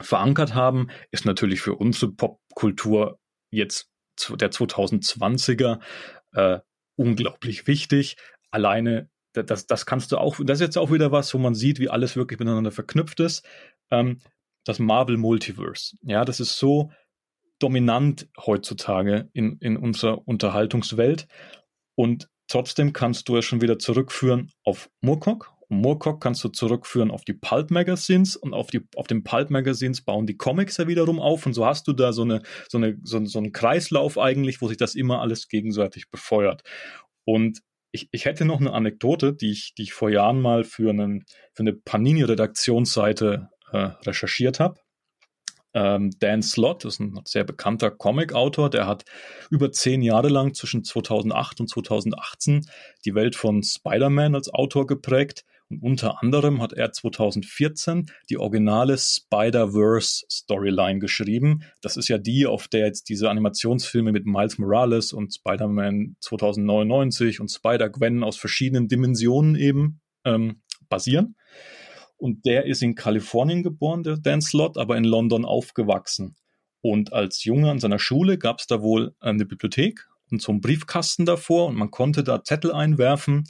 verankert haben, ist natürlich für unsere Popkultur jetzt der 2020er äh, unglaublich wichtig. Alleine, das, das kannst du auch, das ist jetzt auch wieder was, wo man sieht, wie alles wirklich miteinander verknüpft ist. Ähm, das Marvel Multiverse. Ja, das ist so dominant heutzutage in, in unserer Unterhaltungswelt. Und trotzdem kannst du es schon wieder zurückführen auf Murkock Moorcock kannst du zurückführen auf die Pulp Magazines und auf, die, auf den Pulp Magazines bauen die Comics ja wiederum auf und so hast du da so, eine, so, eine, so, so einen Kreislauf eigentlich, wo sich das immer alles gegenseitig befeuert. Und ich, ich hätte noch eine Anekdote, die ich, die ich vor Jahren mal für, einen, für eine Panini-Redaktionsseite äh, recherchiert habe. Ähm, Dan Slott ist ein sehr bekannter Comic-Autor, der hat über zehn Jahre lang zwischen 2008 und 2018 die Welt von Spider-Man als Autor geprägt und unter anderem hat er 2014 die originale Spider-Verse Storyline geschrieben. Das ist ja die, auf der jetzt diese Animationsfilme mit Miles Morales und Spider-Man 2099 und Spider-Gwen aus verschiedenen Dimensionen eben ähm, basieren. Und der ist in Kalifornien geboren, der Dan Slott, aber in London aufgewachsen. Und als Junge an seiner Schule gab es da wohl eine Bibliothek und so einen Briefkasten davor und man konnte da Zettel einwerfen,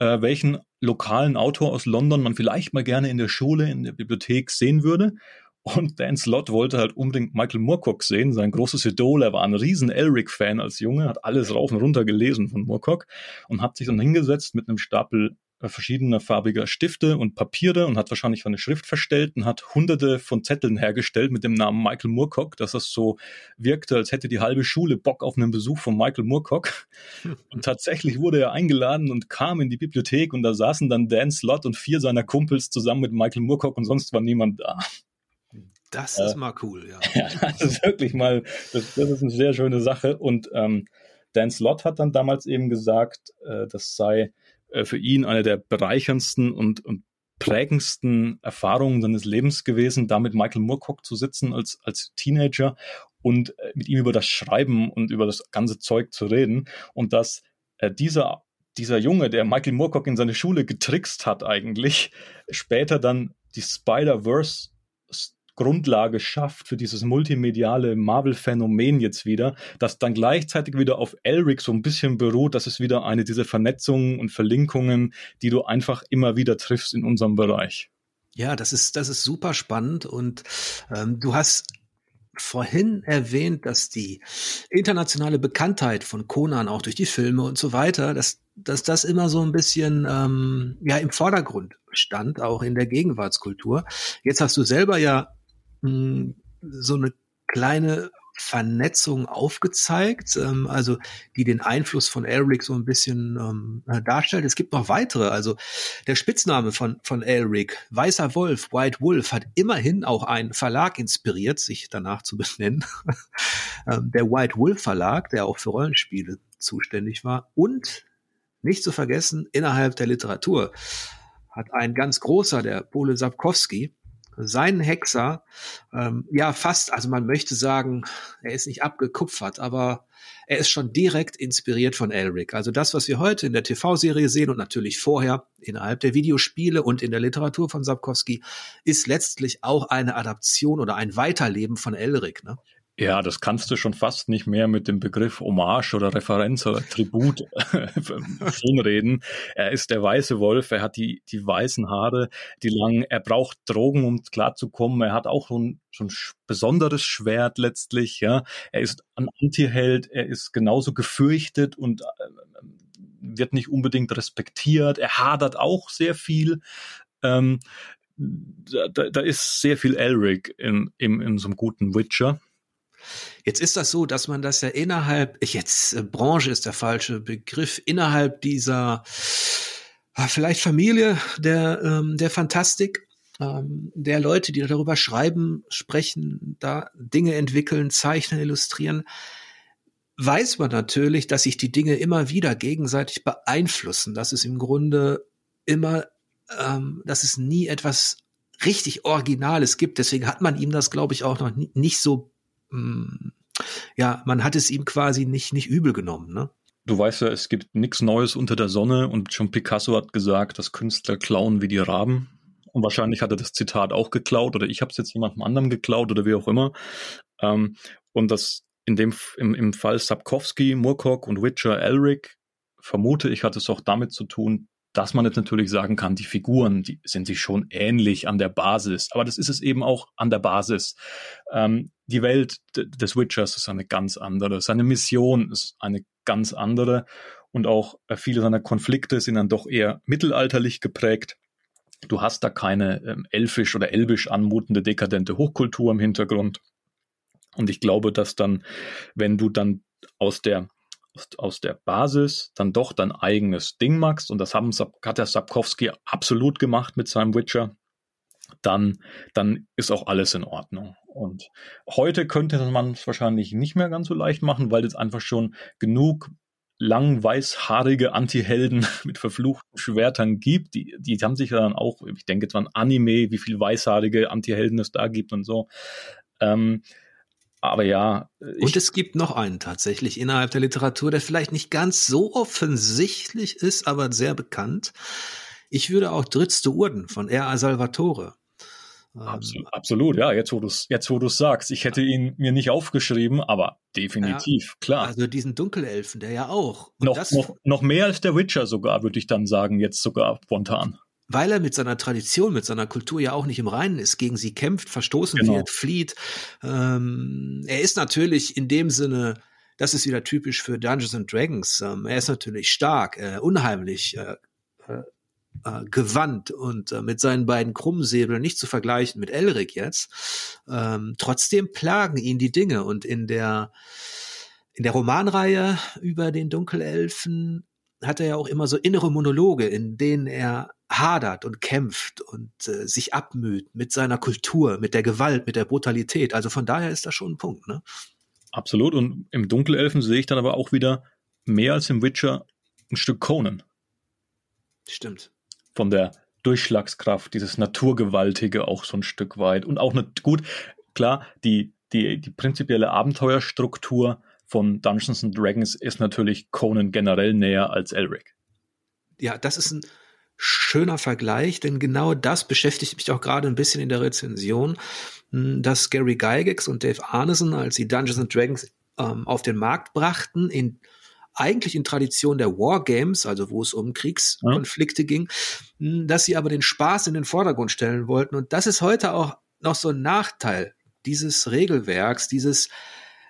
äh, welchen lokalen Autor aus London man vielleicht mal gerne in der Schule, in der Bibliothek sehen würde. Und Dan Slott wollte halt unbedingt Michael Moorcock sehen, sein großes Idol. Er war ein riesen Elric-Fan als Junge, hat alles rauf und runter gelesen von Moorcock und hat sich dann hingesetzt mit einem Stapel äh, verschiedener farbiger Stifte und Papiere und hat wahrscheinlich eine Schrift verstellt und hat hunderte von Zetteln hergestellt mit dem Namen Michael Moorcock, dass das so wirkte, als hätte die halbe Schule Bock auf einen Besuch von Michael Moorcock. Und tatsächlich wurde er eingeladen und kam in die Bibliothek und da saßen dann Dan Slott und vier seiner Kumpels zusammen mit Michael Moorcock und sonst war niemand da. Das ist äh, mal cool, ja. ja. Das ist wirklich mal, das, das ist eine sehr schöne Sache. Und ähm, Dan Slott hat dann damals eben gesagt, äh, das sei äh, für ihn eine der bereicherndsten und, und prägendsten Erfahrungen seines Lebens gewesen, da mit Michael Moorcock zu sitzen als, als Teenager und äh, mit ihm über das Schreiben und über das ganze Zeug zu reden. Und dass äh, dieser dieser Junge, der Michael Moorcock in seine Schule getrickst hat eigentlich, später dann die Spider-Verse Grundlage schafft für dieses multimediale Marvel-Phänomen jetzt wieder, das dann gleichzeitig wieder auf Elric so ein bisschen beruht. Das ist wieder eine dieser Vernetzungen und Verlinkungen, die du einfach immer wieder triffst in unserem Bereich. Ja, das ist, das ist super spannend und ähm, du hast vorhin erwähnt, dass die internationale Bekanntheit von Conan auch durch die Filme und so weiter, dass, dass das immer so ein bisschen ähm, ja im Vordergrund stand, auch in der Gegenwartskultur. Jetzt hast du selber ja so eine kleine Vernetzung aufgezeigt, ähm, also die den Einfluss von Elric so ein bisschen ähm, äh, darstellt. Es gibt noch weitere, also der Spitzname von, von Elric, Weißer Wolf, White Wolf, hat immerhin auch einen Verlag inspiriert, sich danach zu benennen. ähm, der White Wolf Verlag, der auch für Rollenspiele zuständig war. Und nicht zu vergessen, innerhalb der Literatur hat ein ganz großer, der Pole Sapkowski, seinen Hexer, ähm, ja fast, also man möchte sagen, er ist nicht abgekupfert, aber er ist schon direkt inspiriert von Elric. Also das, was wir heute in der TV-Serie sehen und natürlich vorher innerhalb der Videospiele und in der Literatur von Sapkowski, ist letztlich auch eine Adaption oder ein Weiterleben von Elric. Ne? Ja, das kannst du schon fast nicht mehr mit dem Begriff Hommage oder Referenz oder Tribut schönreden. Er ist der weiße Wolf, er hat die, die weißen Haare, die langen, er braucht Drogen, um klarzukommen. Er hat auch so ein, ein besonderes Schwert letztlich, ja. Er ist ein Antiheld, er ist genauso gefürchtet und äh, wird nicht unbedingt respektiert. Er hadert auch sehr viel. Ähm, da, da ist sehr viel Elric in, in, in so einem guten Witcher. Jetzt ist das so, dass man das ja innerhalb, jetzt äh, Branche ist der falsche Begriff, innerhalb dieser äh, vielleicht Familie der, ähm, der Fantastik, ähm, der Leute, die darüber schreiben, sprechen, da Dinge entwickeln, zeichnen, illustrieren, weiß man natürlich, dass sich die Dinge immer wieder gegenseitig beeinflussen, dass es im Grunde immer, ähm, dass es nie etwas richtig Originales gibt. Deswegen hat man ihm das, glaube ich, auch noch nicht so ja, man hat es ihm quasi nicht, nicht übel genommen, ne? Du weißt ja, es gibt nichts Neues unter der Sonne und schon Picasso hat gesagt, dass Künstler klauen wie die Raben. Und wahrscheinlich hat er das Zitat auch geklaut oder ich habe es jetzt jemandem anderem geklaut oder wie auch immer. Ähm, und das in dem im, im Fall Sapkowski, Murkock und Witcher Elric vermute ich, hat es auch damit zu tun, dass man jetzt natürlich sagen kann, die Figuren, die sind sich schon ähnlich an der Basis, aber das ist es eben auch an der Basis. Ähm, die Welt des Witchers ist eine ganz andere, seine Mission ist eine ganz andere und auch äh, viele seiner Konflikte sind dann doch eher mittelalterlich geprägt. Du hast da keine ähm, elfisch oder elbisch anmutende dekadente Hochkultur im Hintergrund. Und ich glaube, dass dann, wenn du dann aus der aus der Basis dann doch dein eigenes Ding machst, und das haben, hat der Sapkowski absolut gemacht mit seinem Witcher, dann, dann ist auch alles in Ordnung. Und heute könnte man es wahrscheinlich nicht mehr ganz so leicht machen, weil es einfach schon genug lang weißhaarige Anti-Helden mit verfluchten Schwertern gibt. Die, die haben sich ja dann auch, ich denke jetzt an Anime, wie viel weißhaarige Anti-Helden es da gibt und so. Ähm, aber ja. Und es gibt noch einen tatsächlich innerhalb der Literatur, der vielleicht nicht ganz so offensichtlich ist, aber sehr bekannt. Ich würde auch Drittste Urden von R.A. Salvatore. Absolut, ähm, absolut, ja, jetzt wo du es jetzt wo du sagst. Ich hätte ihn mir nicht aufgeschrieben, aber definitiv, ja, klar. Also diesen Dunkelelfen, der ja auch. noch, noch, noch mehr als der Witcher sogar, würde ich dann sagen, jetzt sogar spontan weil er mit seiner Tradition, mit seiner Kultur ja auch nicht im Reinen ist, gegen sie kämpft, verstoßen genau. wird, flieht. Ähm, er ist natürlich in dem Sinne, das ist wieder typisch für Dungeons and Dragons. Ähm, er ist natürlich stark, äh, unheimlich, äh, äh, äh gewandt und äh, mit seinen beiden Krummsäbeln nicht zu vergleichen mit Elric jetzt. Ähm, trotzdem plagen ihn die Dinge und in der in der Romanreihe über den Dunkelelfen hat er ja auch immer so innere Monologe, in denen er hadert und kämpft und äh, sich abmüht mit seiner Kultur, mit der Gewalt, mit der Brutalität. Also von daher ist das schon ein Punkt, ne? Absolut. Und im Dunkelelfen sehe ich dann aber auch wieder mehr als im Witcher ein Stück Conan. Stimmt. Von der Durchschlagskraft, dieses Naturgewaltige auch so ein Stück weit. Und auch nicht gut, klar, die, die, die prinzipielle Abenteuerstruktur von Dungeons and Dragons ist natürlich Conan generell näher als Elric. Ja, das ist ein schöner Vergleich, denn genau das beschäftigt mich auch gerade ein bisschen in der Rezension, hm, dass Gary Gygax und Dave Arneson, als sie Dungeons and Dragons ähm, auf den Markt brachten, in eigentlich in Tradition der Wargames, also wo es um Kriegskonflikte ja. ging, hm, dass sie aber den Spaß in den Vordergrund stellen wollten. Und das ist heute auch noch so ein Nachteil dieses Regelwerks, dieses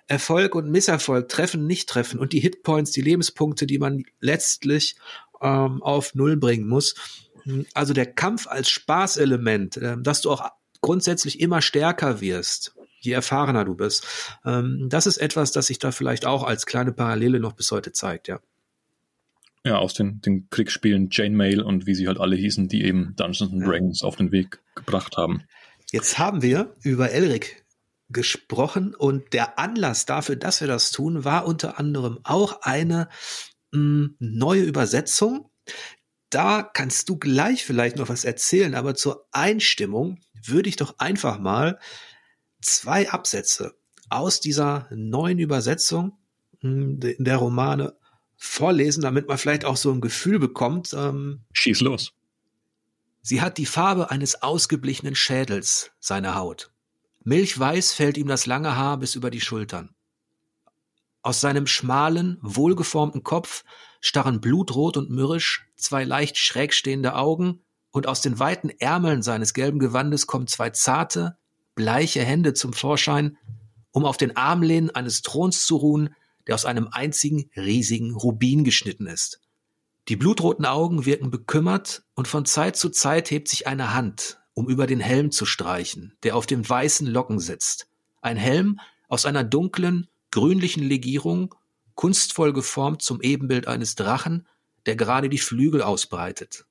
Erfolg und Misserfolg, Treffen, nicht treffen und die Hitpoints, die Lebenspunkte, die man letztlich ähm, auf Null bringen muss. Also der Kampf als Spaßelement, äh, dass du auch grundsätzlich immer stärker wirst, je erfahrener du bist. Ähm, das ist etwas, das sich da vielleicht auch als kleine Parallele noch bis heute zeigt, ja. Ja, aus den, den Kriegsspielen Chainmail und wie sie halt alle hießen, die eben Dungeons and Dragons ja. auf den Weg gebracht haben. Jetzt haben wir über Elric gesprochen und der Anlass dafür, dass wir das tun, war unter anderem auch eine neue Übersetzung, da kannst du gleich vielleicht noch was erzählen, aber zur Einstimmung würde ich doch einfach mal zwei Absätze aus dieser neuen Übersetzung hm, der Romane vorlesen, damit man vielleicht auch so ein Gefühl bekommt. Ähm, Schieß los. Sie hat die Farbe eines ausgeblichenen Schädels, seine Haut. Milchweiß fällt ihm das lange Haar bis über die Schultern. Aus seinem schmalen, wohlgeformten Kopf starren blutrot und mürrisch zwei leicht schräg stehende Augen, und aus den weiten Ärmeln seines gelben Gewandes kommen zwei zarte, bleiche Hände zum Vorschein, um auf den Armlehnen eines Throns zu ruhen, der aus einem einzigen riesigen Rubin geschnitten ist. Die blutroten Augen wirken bekümmert und von Zeit zu Zeit hebt sich eine Hand, um über den Helm zu streichen, der auf dem weißen Locken sitzt. Ein Helm aus einer dunklen, grünlichen Legierung, kunstvoll geformt zum Ebenbild eines Drachen, der gerade die Flügel ausbreitet.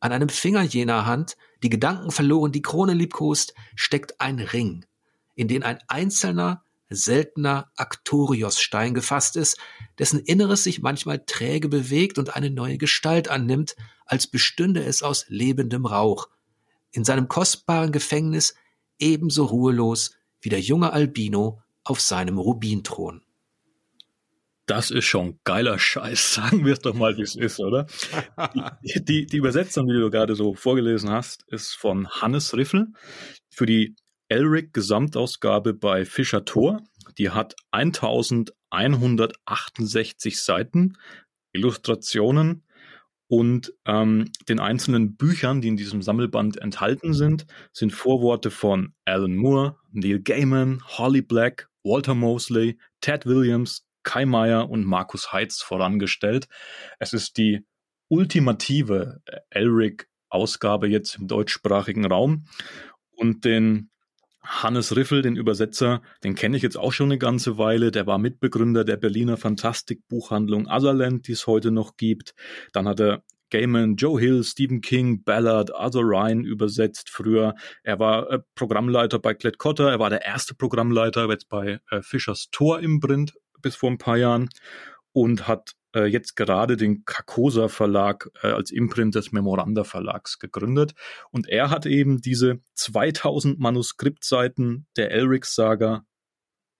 An einem Finger jener Hand, die Gedanken verloren die Krone liebkost, steckt ein Ring, in den ein einzelner, seltener Aktoriosstein gefasst ist, dessen Inneres sich manchmal träge bewegt und eine neue Gestalt annimmt, als bestünde es aus lebendem Rauch, in seinem kostbaren Gefängnis ebenso ruhelos wie der junge Albino auf seinem Rubinthron. Das ist schon geiler Scheiß. Sagen wir es doch mal, wie es ist, oder? Die, die, die, Übersetzung, die du gerade so vorgelesen hast, ist von Hannes Riffel für die Elric Gesamtausgabe bei Fischer Tor. Die hat 1168 Seiten, Illustrationen und ähm, den einzelnen Büchern, die in diesem Sammelband enthalten sind, sind Vorworte von Alan Moore, Neil Gaiman, Holly Black, Walter Mosley, Ted Williams, Kai Meyer und Markus Heitz vorangestellt. Es ist die ultimative Elric-Ausgabe jetzt im deutschsprachigen Raum. Und den Hannes Riffel, den Übersetzer, den kenne ich jetzt auch schon eine ganze Weile. Der war Mitbegründer der Berliner Fantastikbuchhandlung Otherland, die es heute noch gibt. Dann hat er Gaiman, Joe Hill, Stephen King, Ballard, Arthur Ryan übersetzt früher. Er war äh, Programmleiter bei Klett Cotter. Er war der erste Programmleiter jetzt bei äh, Fischers Tor im Print bis vor ein paar Jahren und hat äh, jetzt gerade den Carcosa Verlag äh, als Imprint des Memoranda Verlags gegründet. Und er hat eben diese 2000 Manuskriptseiten der Elric Saga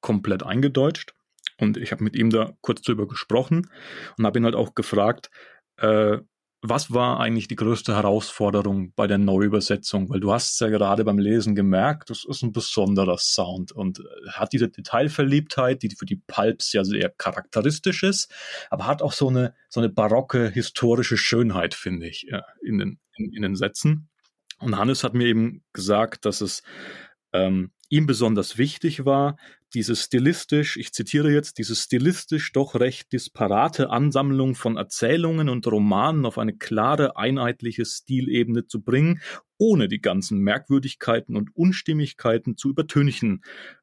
komplett eingedeutscht. Und ich habe mit ihm da kurz drüber gesprochen und habe ihn halt auch gefragt, äh, was war eigentlich die größte Herausforderung bei der Neuübersetzung? Weil du hast es ja gerade beim Lesen gemerkt, das ist ein besonderer Sound und äh, hat diese Detailverliebtheit, die für die Pulps ja sehr charakteristisch ist, aber hat auch so eine, so eine barocke historische Schönheit, finde ich, in den, in, in den Sätzen. Und Hannes hat mir eben gesagt, dass es ähm, ihm besonders wichtig war, diese stilistisch, ich zitiere jetzt, diese stilistisch doch recht disparate Ansammlung von Erzählungen und Romanen auf eine klare, einheitliche Stilebene zu bringen, ohne die ganzen Merkwürdigkeiten und Unstimmigkeiten zu übertünchen.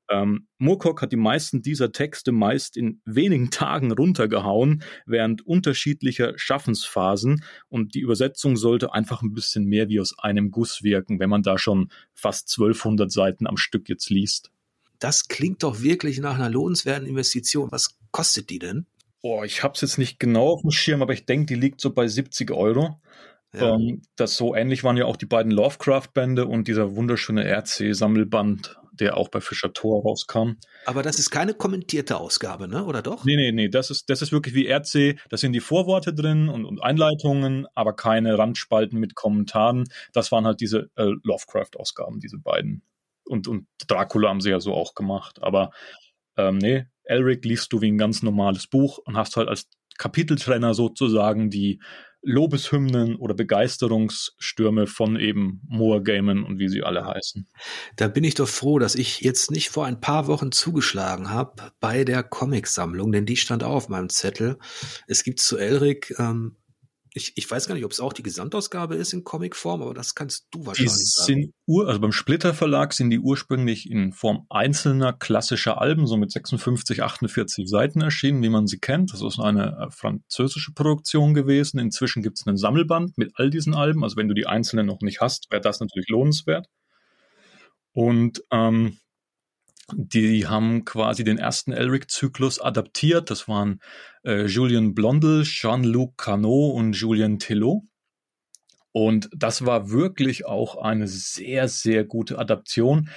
Ähm, Moorcock hat die meisten dieser Texte meist in wenigen Tagen runtergehauen, während unterschiedlicher Schaffensphasen und die Übersetzung sollte einfach ein bisschen mehr wie aus einem Guss wirken, wenn man da schon fast 1200 Seiten am Stück jetzt liest. Das klingt doch wirklich nach einer lohnenswerten Investition. Was kostet die denn? Boah, ich habe es jetzt nicht genau auf dem Schirm, aber ich denke, die liegt so bei 70 Euro. Ja. Ähm, das so ähnlich waren ja auch die beiden Lovecraft-Bände und dieser wunderschöne RC-Sammelband, der auch bei Fischer Tor rauskam. Aber das ist keine kommentierte Ausgabe, ne? Oder doch? Nee, nee, nee. Das ist, das ist wirklich wie RC. Da sind die Vorworte drin und, und Einleitungen, aber keine Randspalten mit Kommentaren. Das waren halt diese äh, Lovecraft-Ausgaben, diese beiden. Und, und Dracula haben sie ja so auch gemacht. Aber ähm, nee, Elric liest du wie ein ganz normales Buch und hast halt als Kapiteltrenner sozusagen die Lobeshymnen oder Begeisterungsstürme von eben Moore Gaiman und wie sie alle heißen. Da bin ich doch froh, dass ich jetzt nicht vor ein paar Wochen zugeschlagen habe bei der Comicsammlung, denn die stand auch auf meinem Zettel. Es gibt zu Elric ähm, ich, ich weiß gar nicht, ob es auch die Gesamtausgabe ist in Comicform, aber das kannst du wahrscheinlich die sagen. Sind Ur, also beim Splitter Verlag sind die ursprünglich in Form einzelner klassischer Alben, so mit 56, 48 Seiten erschienen, wie man sie kennt. Das ist eine äh, französische Produktion gewesen. Inzwischen gibt es einen Sammelband mit all diesen Alben. Also wenn du die einzelnen noch nicht hast, wäre das natürlich lohnenswert. Und ähm, die haben quasi den ersten Elric-Zyklus adaptiert. Das waren äh, Julien Blondel, Jean-Luc Cano und Julien Tellot. Und das war wirklich auch eine sehr, sehr gute Adaption.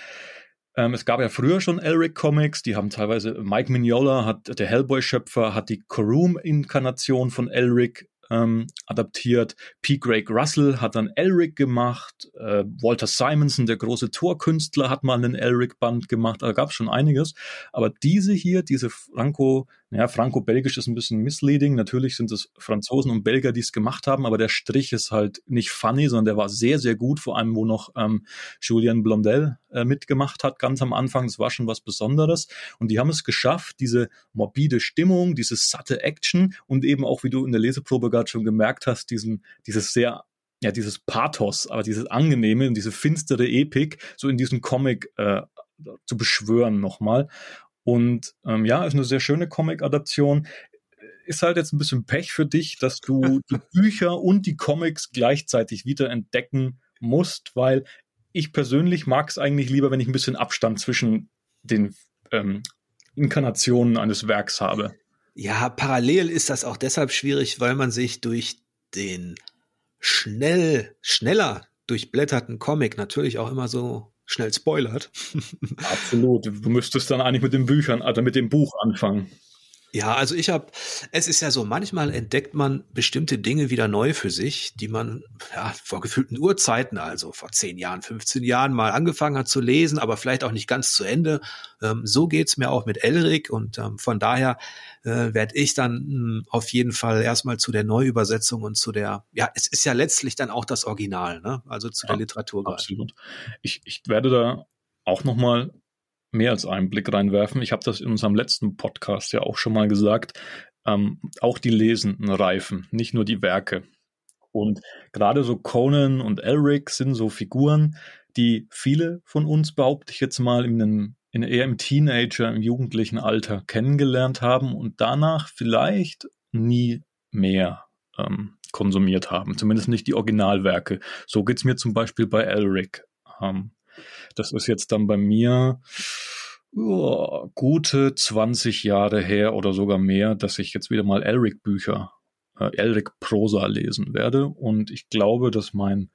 Ähm, es gab ja früher schon Elric Comics, die haben teilweise, Mike Mignola hat, der Hellboy-Schöpfer, hat die Karoom-Inkarnation von Elric ähm, adaptiert. P. Greg Russell hat dann Elric gemacht. Äh, Walter Simonson, der große Torkünstler, hat mal einen Elric-Band gemacht. Da gab es schon einiges. Aber diese hier, diese Franco, ja, Franco-Belgisch ist ein bisschen misleading. Natürlich sind es Franzosen und Belgier, die es gemacht haben, aber der Strich ist halt nicht funny, sondern der war sehr, sehr gut, vor allem wo noch ähm, Julien Blondel äh, mitgemacht hat, ganz am Anfang. Das war schon was Besonderes. Und die haben es geschafft, diese morbide Stimmung, diese satte Action und eben auch, wie du in der Leseprobe gerade schon gemerkt hast, diesen, dieses sehr ja, dieses Pathos, aber dieses angenehme und diese finstere Epik so in diesem Comic äh, zu beschwören nochmal. Und ähm, ja, ist eine sehr schöne Comic-Adaption. Ist halt jetzt ein bisschen Pech für dich, dass du die Bücher und die Comics gleichzeitig wieder entdecken musst, weil ich persönlich mag es eigentlich lieber, wenn ich ein bisschen Abstand zwischen den ähm, Inkarnationen eines Werks habe. Ja, parallel ist das auch deshalb schwierig, weil man sich durch den schnell, schneller durchblätterten Comic natürlich auch immer so schnell spoilert. Absolut. Du müsstest dann eigentlich mit den Büchern, also mit dem Buch anfangen. Ja, also ich habe, es ist ja so, manchmal entdeckt man bestimmte Dinge wieder neu für sich, die man ja, vor gefühlten Urzeiten, also vor 10 Jahren, 15 Jahren mal angefangen hat zu lesen, aber vielleicht auch nicht ganz zu Ende. Ähm, so geht's mir auch mit Elric und ähm, von daher äh, werde ich dann mh, hm, auf jeden Fall erstmal zu der Neuübersetzung und zu der, ja, es ist ja letztlich dann auch das Original, ne? also zu ja, der Literatur. Absolut. Ich, ich werde da auch nochmal mehr als einen Blick reinwerfen. Ich habe das in unserem letzten Podcast ja auch schon mal gesagt. Ähm, auch die Lesenden reifen, nicht nur die Werke. Und gerade so Conan und Elric sind so Figuren, die viele von uns, behaupte ich jetzt mal, in einem, in eher im Teenager, im jugendlichen Alter kennengelernt haben und danach vielleicht nie mehr ähm, konsumiert haben. Zumindest nicht die Originalwerke. So geht's mir zum Beispiel bei Elric. Ähm, das ist jetzt dann bei mir oh, gute 20 Jahre her oder sogar mehr, dass ich jetzt wieder mal Elric-Bücher, äh, Elric-Prosa lesen werde. Und ich glaube, dass mein,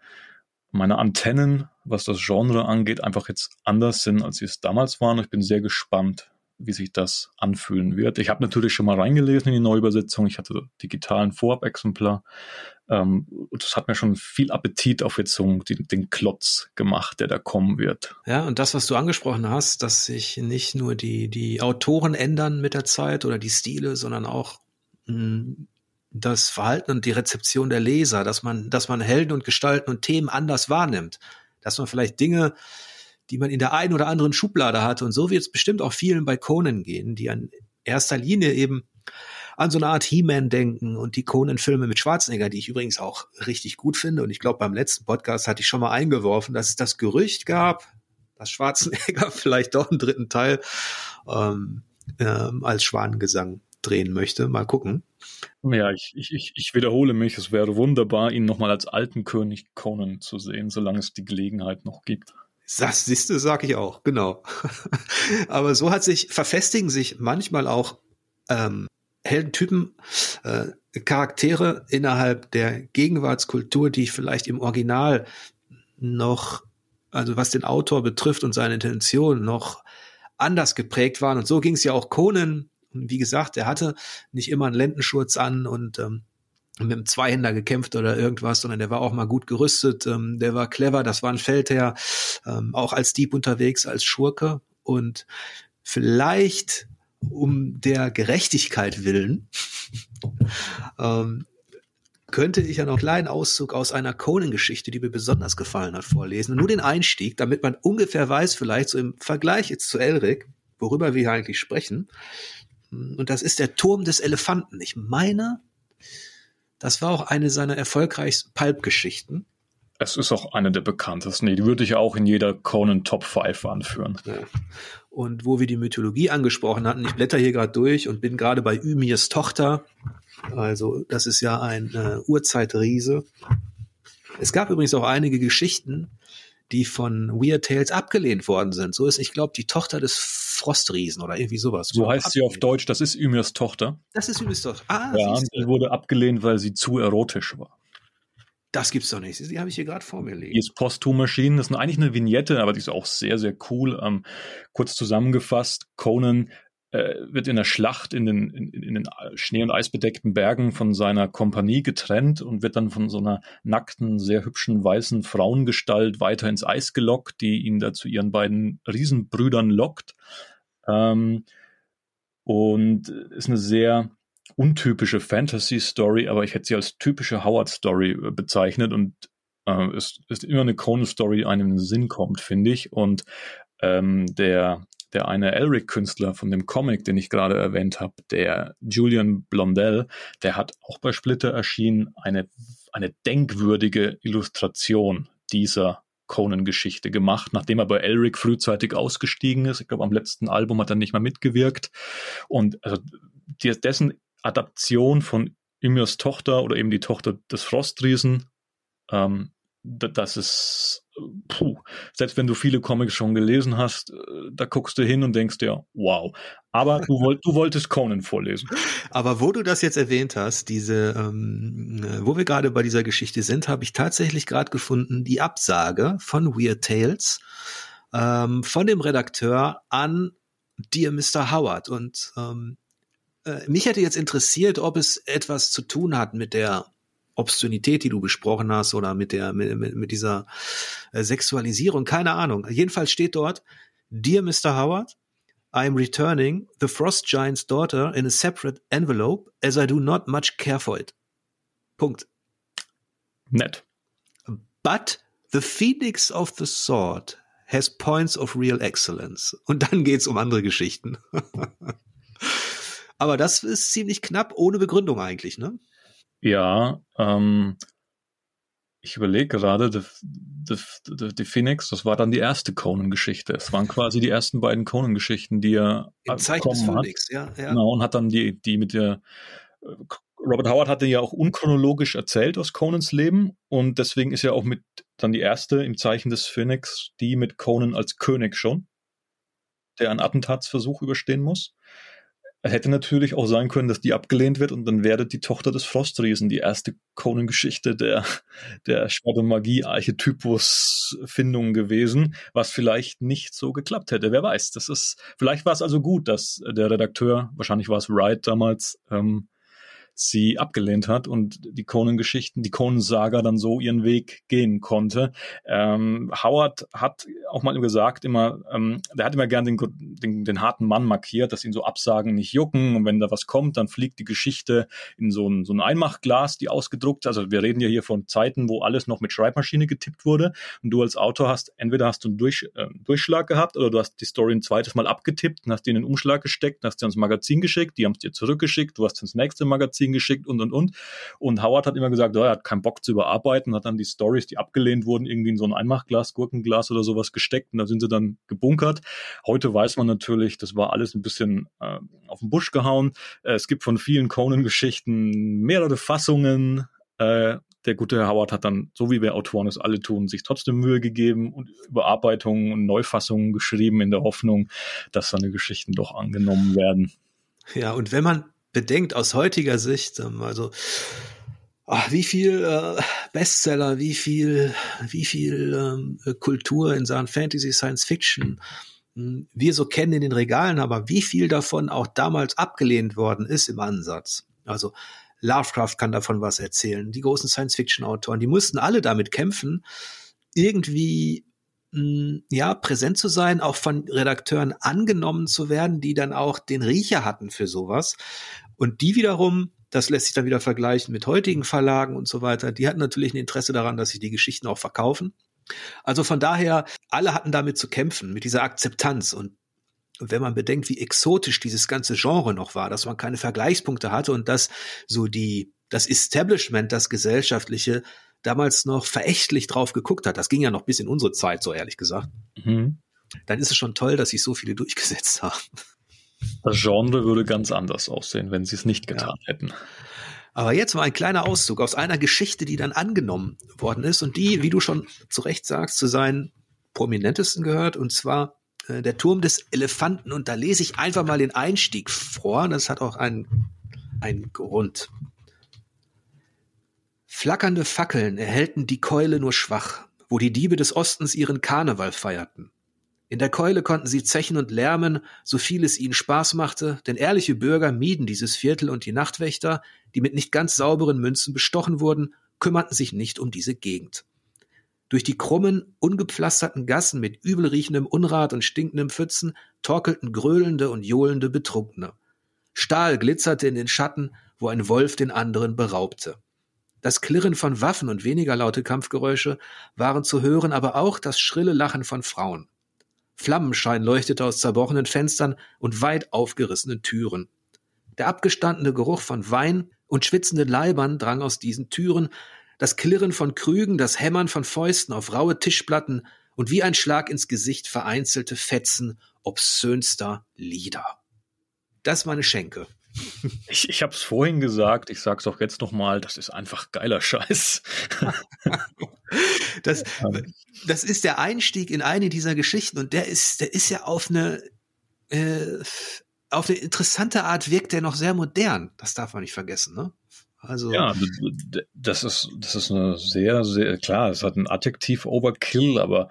meine Antennen, was das Genre angeht, einfach jetzt anders sind, als sie es damals waren. Ich bin sehr gespannt, wie sich das anfühlen wird. Ich habe natürlich schon mal reingelesen in die Neuübersetzung. Ich hatte digitalen Vorab-Exemplar. Ähm, das hat mir schon viel Appetit auf jetzt so den, den Klotz gemacht, der da kommen wird. Ja, und das, was du angesprochen hast, dass sich nicht nur die, die Autoren ändern mit der Zeit oder die Stile, sondern auch hm, das Verhalten und die Rezeption der Leser, dass man, dass man Helden und Gestalten und Themen anders wahrnimmt, dass man vielleicht Dinge die man in der einen oder anderen Schublade hatte. Und so wird es bestimmt auch vielen bei Conan gehen, die an erster Linie eben an so eine Art He-Man denken und die Conan-Filme mit Schwarzenegger, die ich übrigens auch richtig gut finde. Und ich glaube, beim letzten Podcast hatte ich schon mal eingeworfen, dass es das Gerücht gab, dass Schwarzenegger vielleicht doch einen dritten Teil ähm, ähm, als Schwanengesang drehen möchte. Mal gucken. Ja, ich, ich, ich wiederhole mich, es wäre wunderbar, ihn nochmal als alten König Conan zu sehen, solange es die Gelegenheit noch gibt. Das siehste, sag ich auch, genau. Aber so hat sich, verfestigen sich manchmal auch ähm, Heldentypen, äh, Charaktere innerhalb der Gegenwartskultur, die vielleicht im Original noch, also was den Autor betrifft und seine Intention, noch anders geprägt waren. Und so ging es ja auch Conan. Wie gesagt, er hatte nicht immer einen Lendenschurz an und ähm, mit einem Zweihänder gekämpft oder irgendwas, sondern der war auch mal gut gerüstet, ähm, der war clever, das war ein Feldherr, ähm, auch als Dieb unterwegs, als Schurke und vielleicht um der Gerechtigkeit willen ähm, könnte ich ja noch einen kleinen Auszug aus einer Conan-Geschichte, die mir besonders gefallen hat, vorlesen. Nur den Einstieg, damit man ungefähr weiß, vielleicht so im Vergleich jetzt zu Elric, worüber wir hier eigentlich sprechen. Und das ist der Turm des Elefanten. Ich meine, das war auch eine seiner erfolgreichsten Pulp-Geschichten. Es ist auch eine der bekanntesten. Die würde ich auch in jeder Conan Top 5 anführen. Ja. Und wo wir die Mythologie angesprochen hatten, ich blätter hier gerade durch und bin gerade bei Ymirs Tochter. Also, das ist ja ein äh, Urzeitriese. Es gab übrigens auch einige Geschichten, die von Weird Tales abgelehnt worden sind. So ist, ich glaube, die Tochter des Frostriesen oder irgendwie sowas. So heißt abgelehnt. sie auf Deutsch, das ist Ymirs Tochter. Das ist Ymirs Tochter. Ah, ja, die wurde abgelehnt, weil sie zu erotisch war. Das gibt's doch nicht. Die habe ich hier gerade vor mir liegen. Die ist posthum erschienen. Das ist eigentlich eine Vignette, aber die ist auch sehr, sehr cool. Ähm, kurz zusammengefasst, Conan äh, wird in der Schlacht in den, in, in den Schnee- und Eisbedeckten Bergen von seiner Kompanie getrennt und wird dann von so einer nackten, sehr hübschen, weißen Frauengestalt weiter ins Eis gelockt, die ihn da zu ihren beiden Riesenbrüdern lockt. Ähm, und ist eine sehr untypische Fantasy-Story, aber ich hätte sie als typische Howard-Story äh, bezeichnet und äh, es ist immer eine Conan-Story, einem in den Sinn kommt, finde ich. Und ähm, der der eine Elric-Künstler von dem Comic, den ich gerade erwähnt habe, der Julian Blondell, der hat auch bei Splitter erschienen eine, eine denkwürdige Illustration dieser Conan-Geschichte gemacht, nachdem er bei Elric frühzeitig ausgestiegen ist. Ich glaube, am letzten Album hat er nicht mehr mitgewirkt. Und also dessen Adaption von Ymirs Tochter oder eben die Tochter des Frostriesen ähm, das ist, puh, selbst wenn du viele Comics schon gelesen hast, äh, da guckst du hin und denkst dir, wow. Aber du, wollt, du wolltest Conan vorlesen. Aber wo du das jetzt erwähnt hast, diese, ähm, wo wir gerade bei dieser Geschichte sind, habe ich tatsächlich gerade gefunden, die Absage von Weird Tales ähm, von dem Redakteur an Dear Mr. Howard. Und ähm, äh, mich hätte jetzt interessiert, ob es etwas zu tun hat mit der Obszönität, die du besprochen hast, oder mit der, mit, mit dieser äh, Sexualisierung, keine Ahnung. Jedenfalls steht dort, Dear Mr. Howard, I am returning the Frost Giant's daughter in a separate envelope, as I do not much care for it. Punkt. Nett. But the Phoenix of the Sword has points of real excellence. Und dann geht's um andere Geschichten. Aber das ist ziemlich knapp, ohne Begründung eigentlich, ne? Ja, ähm, ich überlege gerade, die, die, die, Phoenix, das war dann die erste Conan-Geschichte. Es waren quasi die ersten beiden Conan-Geschichten, die er Im Zeichen des Phoenix, ja, ja. Genau, und hat dann die, die mit der äh, Robert Howard hatte ja auch unchronologisch erzählt aus Conans Leben und deswegen ist ja auch mit dann die erste im Zeichen des Phoenix, die mit Conan als König schon, der einen Attentatsversuch überstehen muss. Hätte natürlich auch sein können, dass die abgelehnt wird und dann wäre die Tochter des Frostriesen die erste Conan-Geschichte der, der und Magie-Archetypus-Findung gewesen, was vielleicht nicht so geklappt hätte. Wer weiß. Das ist, vielleicht war es also gut, dass der Redakteur, wahrscheinlich war es Wright damals, ähm, sie abgelehnt hat und die Conan-Geschichten, die Conan-Saga dann so ihren Weg gehen konnte. Ähm, Howard hat auch mal gesagt, immer, ähm, der hat immer gern den, den, den harten Mann markiert, dass ihn so Absagen nicht jucken. Und wenn da was kommt, dann fliegt die Geschichte in so ein, so ein Einmachglas, die ausgedruckt, also wir reden ja hier von Zeiten, wo alles noch mit Schreibmaschine getippt wurde. Und du als Autor hast, entweder hast du einen Durch, äh, Durchschlag gehabt oder du hast die Story ein zweites Mal abgetippt und hast die in den Umschlag gesteckt, hast dir ins Magazin geschickt, die haben es dir zurückgeschickt, du hast ins nächste Magazin geschickt und und und. Und Howard hat immer gesagt, oh, er hat keinen Bock zu überarbeiten, hat dann die Stories, die abgelehnt wurden, irgendwie in so ein Einmachglas, Gurkenglas oder sowas gesteckt und da sind sie dann gebunkert. Heute weiß man natürlich, das war alles ein bisschen äh, auf den Busch gehauen. Äh, es gibt von vielen Conan-Geschichten mehrere Fassungen. Äh, der gute Howard hat dann, so wie wir Autoren es alle tun, sich trotzdem Mühe gegeben und Überarbeitungen und Neufassungen geschrieben in der Hoffnung, dass seine Geschichten doch angenommen werden. Ja, und wenn man bedenkt aus heutiger Sicht, ähm, also ach, wie viel äh, Bestseller, wie viel, wie viel ähm, Kultur in Sachen Fantasy, Science Fiction hm, wir so kennen in den Regalen, aber wie viel davon auch damals abgelehnt worden ist im Ansatz. Also Lovecraft kann davon was erzählen. Die großen Science-Fiction-Autoren, die mussten alle damit kämpfen, irgendwie ja, präsent zu sein, auch von Redakteuren angenommen zu werden, die dann auch den Riecher hatten für sowas. Und die wiederum, das lässt sich dann wieder vergleichen mit heutigen Verlagen und so weiter, die hatten natürlich ein Interesse daran, dass sich die Geschichten auch verkaufen. Also von daher, alle hatten damit zu kämpfen, mit dieser Akzeptanz. Und wenn man bedenkt, wie exotisch dieses ganze Genre noch war, dass man keine Vergleichspunkte hatte und dass so die, das Establishment, das gesellschaftliche, damals noch verächtlich drauf geguckt hat, das ging ja noch bis in unsere Zeit, so ehrlich gesagt, mhm. dann ist es schon toll, dass sich so viele durchgesetzt haben. Das Genre würde ganz anders aussehen, wenn sie es nicht getan ja. hätten. Aber jetzt mal ein kleiner Auszug aus einer Geschichte, die dann angenommen worden ist und die, wie du schon zu Recht sagst, zu seinen prominentesten gehört, und zwar äh, der Turm des Elefanten. Und da lese ich einfach mal den Einstieg vor. Das hat auch einen, einen Grund. Flackernde Fackeln erhellten die Keule nur schwach, wo die Diebe des Ostens ihren Karneval feierten. In der Keule konnten sie zechen und lärmen, so viel es ihnen Spaß machte, denn ehrliche Bürger mieden dieses Viertel und die Nachtwächter, die mit nicht ganz sauberen Münzen bestochen wurden, kümmerten sich nicht um diese Gegend. Durch die krummen, ungepflasterten Gassen mit übelriechendem Unrat und stinkendem Pfützen torkelten gröhlende und johlende Betrunkene. Stahl glitzerte in den Schatten, wo ein Wolf den anderen beraubte. Das Klirren von Waffen und weniger laute Kampfgeräusche waren zu hören, aber auch das schrille Lachen von Frauen. Flammenschein leuchtete aus zerbrochenen Fenstern und weit aufgerissenen Türen. Der abgestandene Geruch von Wein und schwitzenden Leibern drang aus diesen Türen, das Klirren von Krügen, das Hämmern von Fäusten auf raue Tischplatten und wie ein Schlag ins Gesicht vereinzelte Fetzen obszönster Lieder. Das meine Schenke. Ich, ich habe es vorhin gesagt, ich sage es auch jetzt nochmal, das ist einfach geiler Scheiß. das, das ist der Einstieg in eine dieser Geschichten und der ist, der ist ja auf eine, äh, auf eine interessante Art wirkt der noch sehr modern. Das darf man nicht vergessen, ne? Also ja, das ist das ist eine sehr sehr klar. Es hat ein Adjektiv Overkill, aber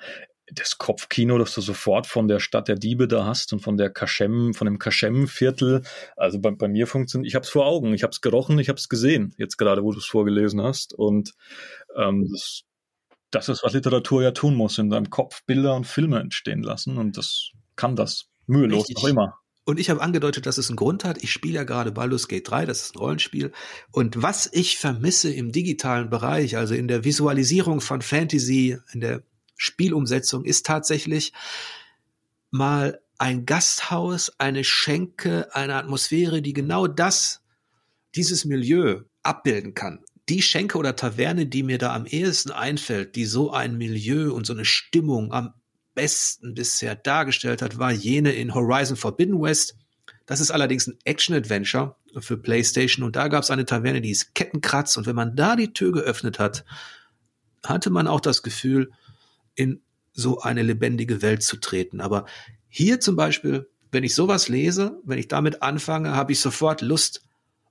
das Kopfkino, das du sofort von der Stadt der Diebe da hast und von der Kaschem, von dem Kaschem-Viertel. Also bei, bei mir funktioniert, ich habe es vor Augen, ich habe es gerochen, ich habe es gesehen, jetzt gerade, wo du es vorgelesen hast. Und ähm, das, das ist, was Literatur ja tun muss, in deinem Kopf Bilder und Filme entstehen lassen. Und das kann das mühelos Richtig. noch immer. Und ich habe angedeutet, dass es einen Grund hat. Ich spiele ja gerade Baldur's Gate 3, das ist ein Rollenspiel. Und was ich vermisse im digitalen Bereich, also in der Visualisierung von Fantasy, in der Spielumsetzung ist tatsächlich mal ein Gasthaus, eine Schenke, eine Atmosphäre, die genau das, dieses Milieu abbilden kann. Die Schenke oder Taverne, die mir da am ehesten einfällt, die so ein Milieu und so eine Stimmung am besten bisher dargestellt hat, war jene in Horizon Forbidden West. Das ist allerdings ein Action-Adventure für PlayStation und da gab es eine Taverne, die ist Kettenkratz und wenn man da die Tür geöffnet hat, hatte man auch das Gefühl, in so eine lebendige Welt zu treten. Aber hier zum Beispiel, wenn ich sowas lese, wenn ich damit anfange, habe ich sofort Lust,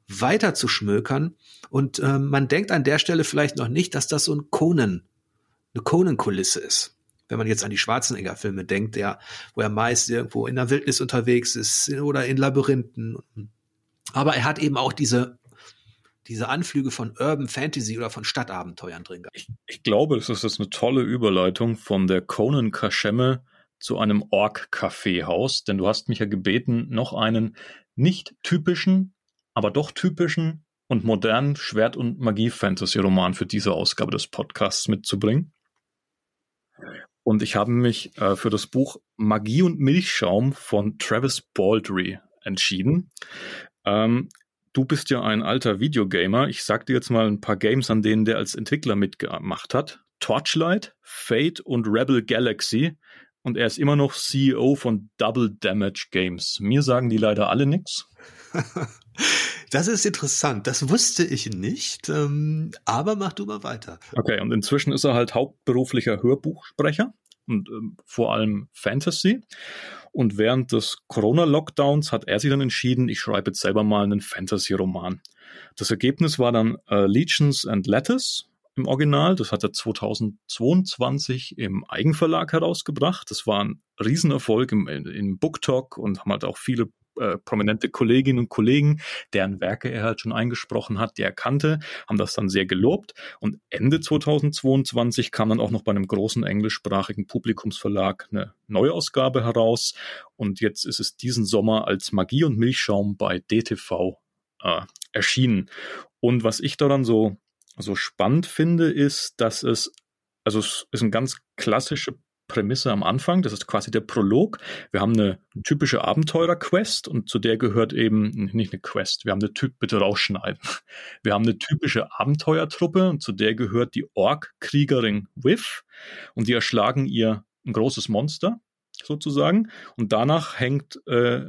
weiter zu schmökern. Und äh, man denkt an der Stelle vielleicht noch nicht, dass das so ein Conan, eine Conan-Kulisse ist. Wenn man jetzt an die Schwarzenegger-Filme denkt, der, wo er meist irgendwo in der Wildnis unterwegs ist oder in Labyrinthen. Aber er hat eben auch diese diese Anflüge von Urban Fantasy oder von Stadtabenteuern drin gehabt. Ich, ich glaube, es ist eine tolle Überleitung von der Conan Kaschemme zu einem Ork-Kaffeehaus, denn du hast mich ja gebeten, noch einen nicht typischen, aber doch typischen und modernen Schwert- und Magie-Fantasy-Roman für diese Ausgabe des Podcasts mitzubringen. Und ich habe mich äh, für das Buch Magie und Milchschaum von Travis Baldry entschieden. Ähm, du bist ja ein alter Videogamer. Ich sag dir jetzt mal ein paar Games, an denen der als Entwickler mitgemacht hat. Torchlight, Fate und Rebel Galaxy. Und er ist immer noch CEO von Double Damage Games. Mir sagen die leider alle nichts. Das ist interessant. Das wusste ich nicht. Ähm, aber mach du mal weiter. Okay, und inzwischen ist er halt hauptberuflicher Hörbuchsprecher und ähm, vor allem Fantasy. Und während des Corona-Lockdowns hat er sich dann entschieden, ich schreibe jetzt selber mal einen Fantasy-Roman. Das Ergebnis war dann äh, Legions and Lettuce im Original. Das hat er 2022 im Eigenverlag herausgebracht. Das war ein Riesenerfolg im, im BookTok und haben halt auch viele äh, prominente Kolleginnen und Kollegen, deren Werke er halt schon eingesprochen hat, die er kannte, haben das dann sehr gelobt. Und Ende 2022 kam dann auch noch bei einem großen englischsprachigen Publikumsverlag eine Neuausgabe heraus. Und jetzt ist es diesen Sommer als Magie und Milchschaum bei DTV äh, erschienen. Und was ich daran so, so spannend finde, ist, dass es also es ist ein ganz klassische Prämisse am Anfang. Das ist quasi der Prolog. Wir haben eine typische Abenteurer-Quest und zu der gehört eben nicht eine Quest. Wir haben eine Typ, bitte rausschneiden. Wir haben eine typische Abenteuertruppe und zu der gehört die Ork-Kriegerin Whiff und die erschlagen ihr ein großes Monster sozusagen und danach hängt äh,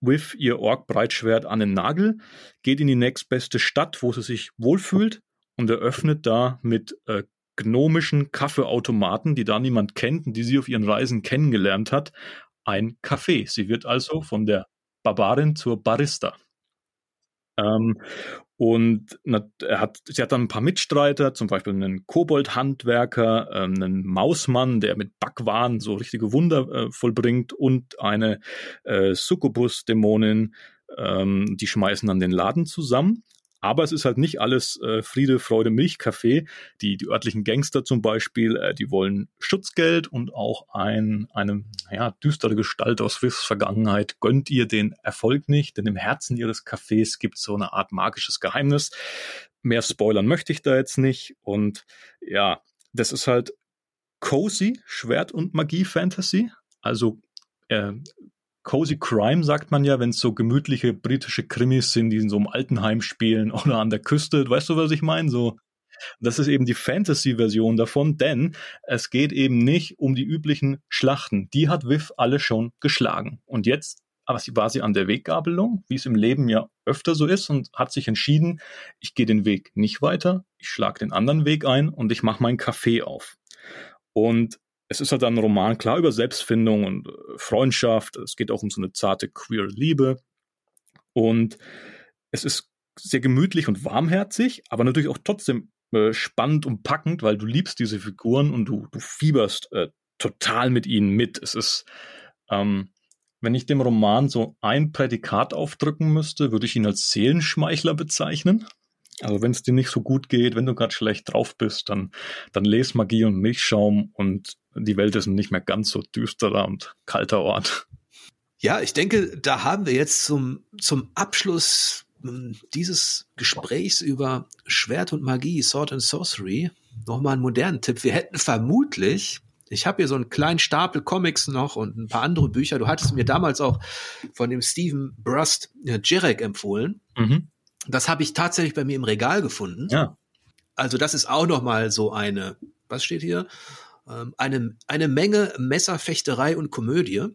Whiff ihr Ork-Breitschwert an den Nagel, geht in die nächstbeste Stadt, wo sie sich wohlfühlt und eröffnet da mit äh, gnomischen Kaffeeautomaten, die da niemand kennt und die sie auf ihren Reisen kennengelernt hat, ein Café. Sie wird also von der Barbarin zur Barista. Ähm, Und er hat, sie hat dann ein paar Mitstreiter, zum Beispiel einen Kobold-Handwerker, äh, einen Mausmann, der mit Backwaren so richtige Wunder äh, vollbringt und eine äh, Succubus-Dämonin, ähm, die schmeißen dann den Laden zusammen. Aber es ist halt nicht alles äh, Friede, Freude, Milchkaffee. Die, die örtlichen Gangster zum Beispiel, äh, die wollen Schutzgeld und auch ein, eine ja, düstere Gestalt aus Swiss Vergangenheit gönnt ihr den Erfolg nicht, denn im Herzen ihres Cafés gibt es so eine Art magisches Geheimnis. Mehr spoilern möchte ich da jetzt nicht. Und ja, das ist halt cozy Schwert- und Magie-Fantasy. Also äh, Cozy Crime sagt man ja, wenn es so gemütliche britische Krimis sind, die in so einem Altenheim spielen oder an der Küste. Weißt du, was ich meine? So, das ist eben die Fantasy-Version davon, denn es geht eben nicht um die üblichen Schlachten. Die hat Viv alle schon geschlagen. Und jetzt aber sie war sie an der Weggabelung, wie es im Leben ja öfter so ist, und hat sich entschieden, ich gehe den Weg nicht weiter, ich schlage den anderen Weg ein und ich mache meinen Kaffee auf. Und es ist halt ein Roman, klar, über Selbstfindung und äh, Freundschaft. Es geht auch um so eine zarte queer Liebe. Und es ist sehr gemütlich und warmherzig, aber natürlich auch trotzdem äh, spannend und packend, weil du liebst diese Figuren und du, du fieberst äh, total mit ihnen mit. Es ist, ähm, wenn ich dem Roman so ein Prädikat aufdrücken müsste, würde ich ihn als Seelenschmeichler bezeichnen. Also wenn es dir nicht so gut geht, wenn du gerade schlecht drauf bist, dann, dann les Magie und Milchschaum und die Welt ist nicht mehr ganz so düsterer und kalter Ort. Ja, ich denke, da haben wir jetzt zum, zum Abschluss hm, dieses Gesprächs über Schwert und Magie, Sword and Sorcery, nochmal einen modernen Tipp. Wir hätten vermutlich, ich habe hier so einen kleinen Stapel Comics noch und ein paar andere Bücher. Du hattest mir damals auch von dem Stephen Brust äh, Jirek empfohlen. Mhm. Das habe ich tatsächlich bei mir im Regal gefunden. Ja. Also das ist auch noch mal so eine, was steht hier? Ähm, eine, eine Menge Messerfechterei und Komödie.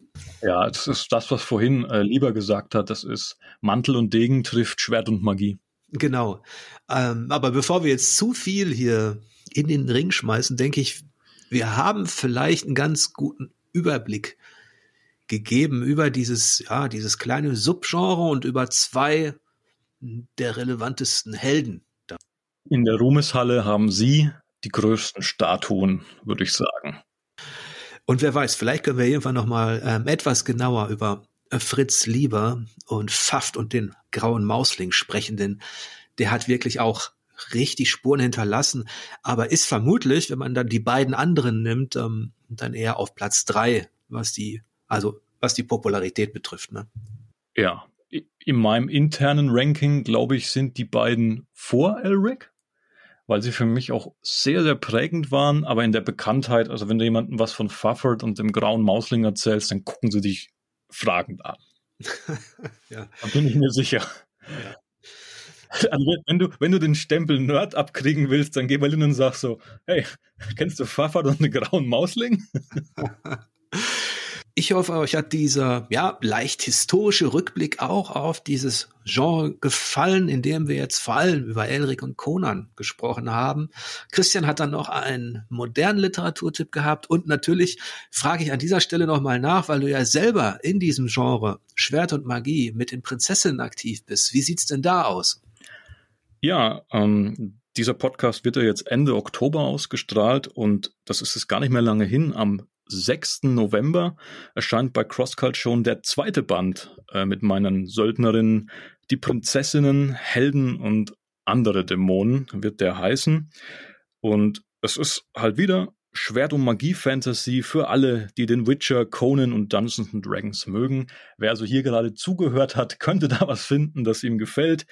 Ja, das ist das, was vorhin äh, Lieber gesagt hat. Das ist Mantel und Degen trifft Schwert und Magie. Genau. Ähm, aber bevor wir jetzt zu viel hier in den Ring schmeißen, denke ich, wir haben vielleicht einen ganz guten Überblick gegeben über dieses, ja, dieses kleine Subgenre und über zwei der relevantesten Helden. In der Ruhmeshalle haben Sie die größten Statuen, würde ich sagen. Und wer weiß, vielleicht können wir irgendwann noch mal ähm, etwas genauer über äh, Fritz Lieber und Pfaft und den grauen Mausling sprechen, denn der hat wirklich auch richtig Spuren hinterlassen, aber ist vermutlich, wenn man dann die beiden anderen nimmt, ähm, dann eher auf Platz drei, was die, also was die Popularität betrifft. Ne? Ja, in meinem internen Ranking, glaube ich, sind die beiden vor Elric, weil sie für mich auch sehr, sehr prägend waren, aber in der Bekanntheit, also wenn du jemandem was von Fufford und dem grauen Mausling erzählst, dann gucken sie dich fragend an. ja. Da bin ich mir sicher. Ja. Also wenn du, wenn du den Stempel Nerd abkriegen willst, dann geh mal hin und sag so, hey, kennst du Fufford und den grauen Mausling? Ich hoffe, euch hat dieser ja leicht historische Rückblick auch auf dieses Genre gefallen, in dem wir jetzt vor allem über Elric und Conan gesprochen haben. Christian hat dann noch einen modernen Literaturtipp gehabt und natürlich frage ich an dieser Stelle nochmal nach, weil du ja selber in diesem Genre Schwert und Magie mit den Prinzessinnen aktiv bist. Wie sieht's denn da aus? Ja, ähm, dieser Podcast wird ja jetzt Ende Oktober ausgestrahlt und das ist es gar nicht mehr lange hin. Am 6. November erscheint bei CrossCult schon der zweite Band äh, mit meinen Söldnerinnen, die Prinzessinnen, Helden und andere Dämonen wird der heißen. Und es ist halt wieder Schwert- und Magie-Fantasy für alle, die den Witcher, Conan und Dungeons Dragons mögen. Wer also hier gerade zugehört hat, könnte da was finden, das ihm gefällt.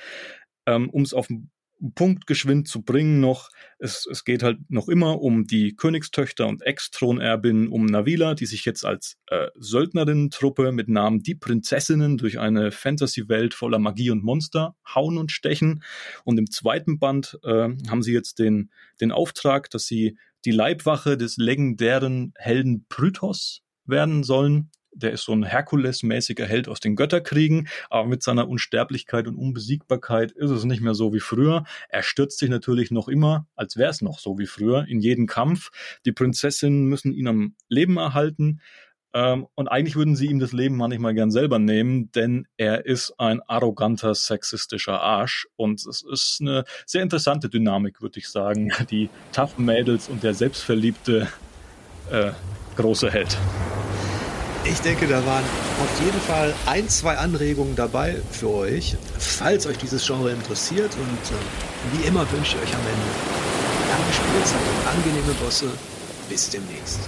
Ähm, um es auf den Punkt geschwind zu bringen noch. Es, es geht halt noch immer um die Königstöchter und Ex-Thronerbin um Navila, die sich jetzt als äh, Söldnerinnen-Truppe mit Namen Die Prinzessinnen durch eine Fantasy-Welt voller Magie und Monster hauen und stechen. Und im zweiten Band äh, haben sie jetzt den, den Auftrag, dass sie die Leibwache des legendären Helden Prythos werden sollen der ist so ein Herkules-mäßiger Held aus den Götterkriegen, aber mit seiner Unsterblichkeit und Unbesiegbarkeit ist es nicht mehr so wie früher. Er stürzt sich natürlich noch immer, als wäre es noch so wie früher, in jeden Kampf. Die Prinzessinnen müssen ihn am Leben erhalten. Ähm, und eigentlich würden sie ihm das Leben manchmal gern selber nehmen, denn er ist ein arroganter, sexistischer Arsch. Und es ist eine sehr interessante Dynamik, würde ich sagen. Die toughen Mädels und der selbstverliebte äh, große Held. Ich denke, da waren auf jeden Fall ein, zwei Anregungen dabei für euch, falls euch dieses Genre interessiert. Und äh, wie immer wünsche ich euch am Ende lange Spielzeit und angenehme Bosse. Bis demnächst.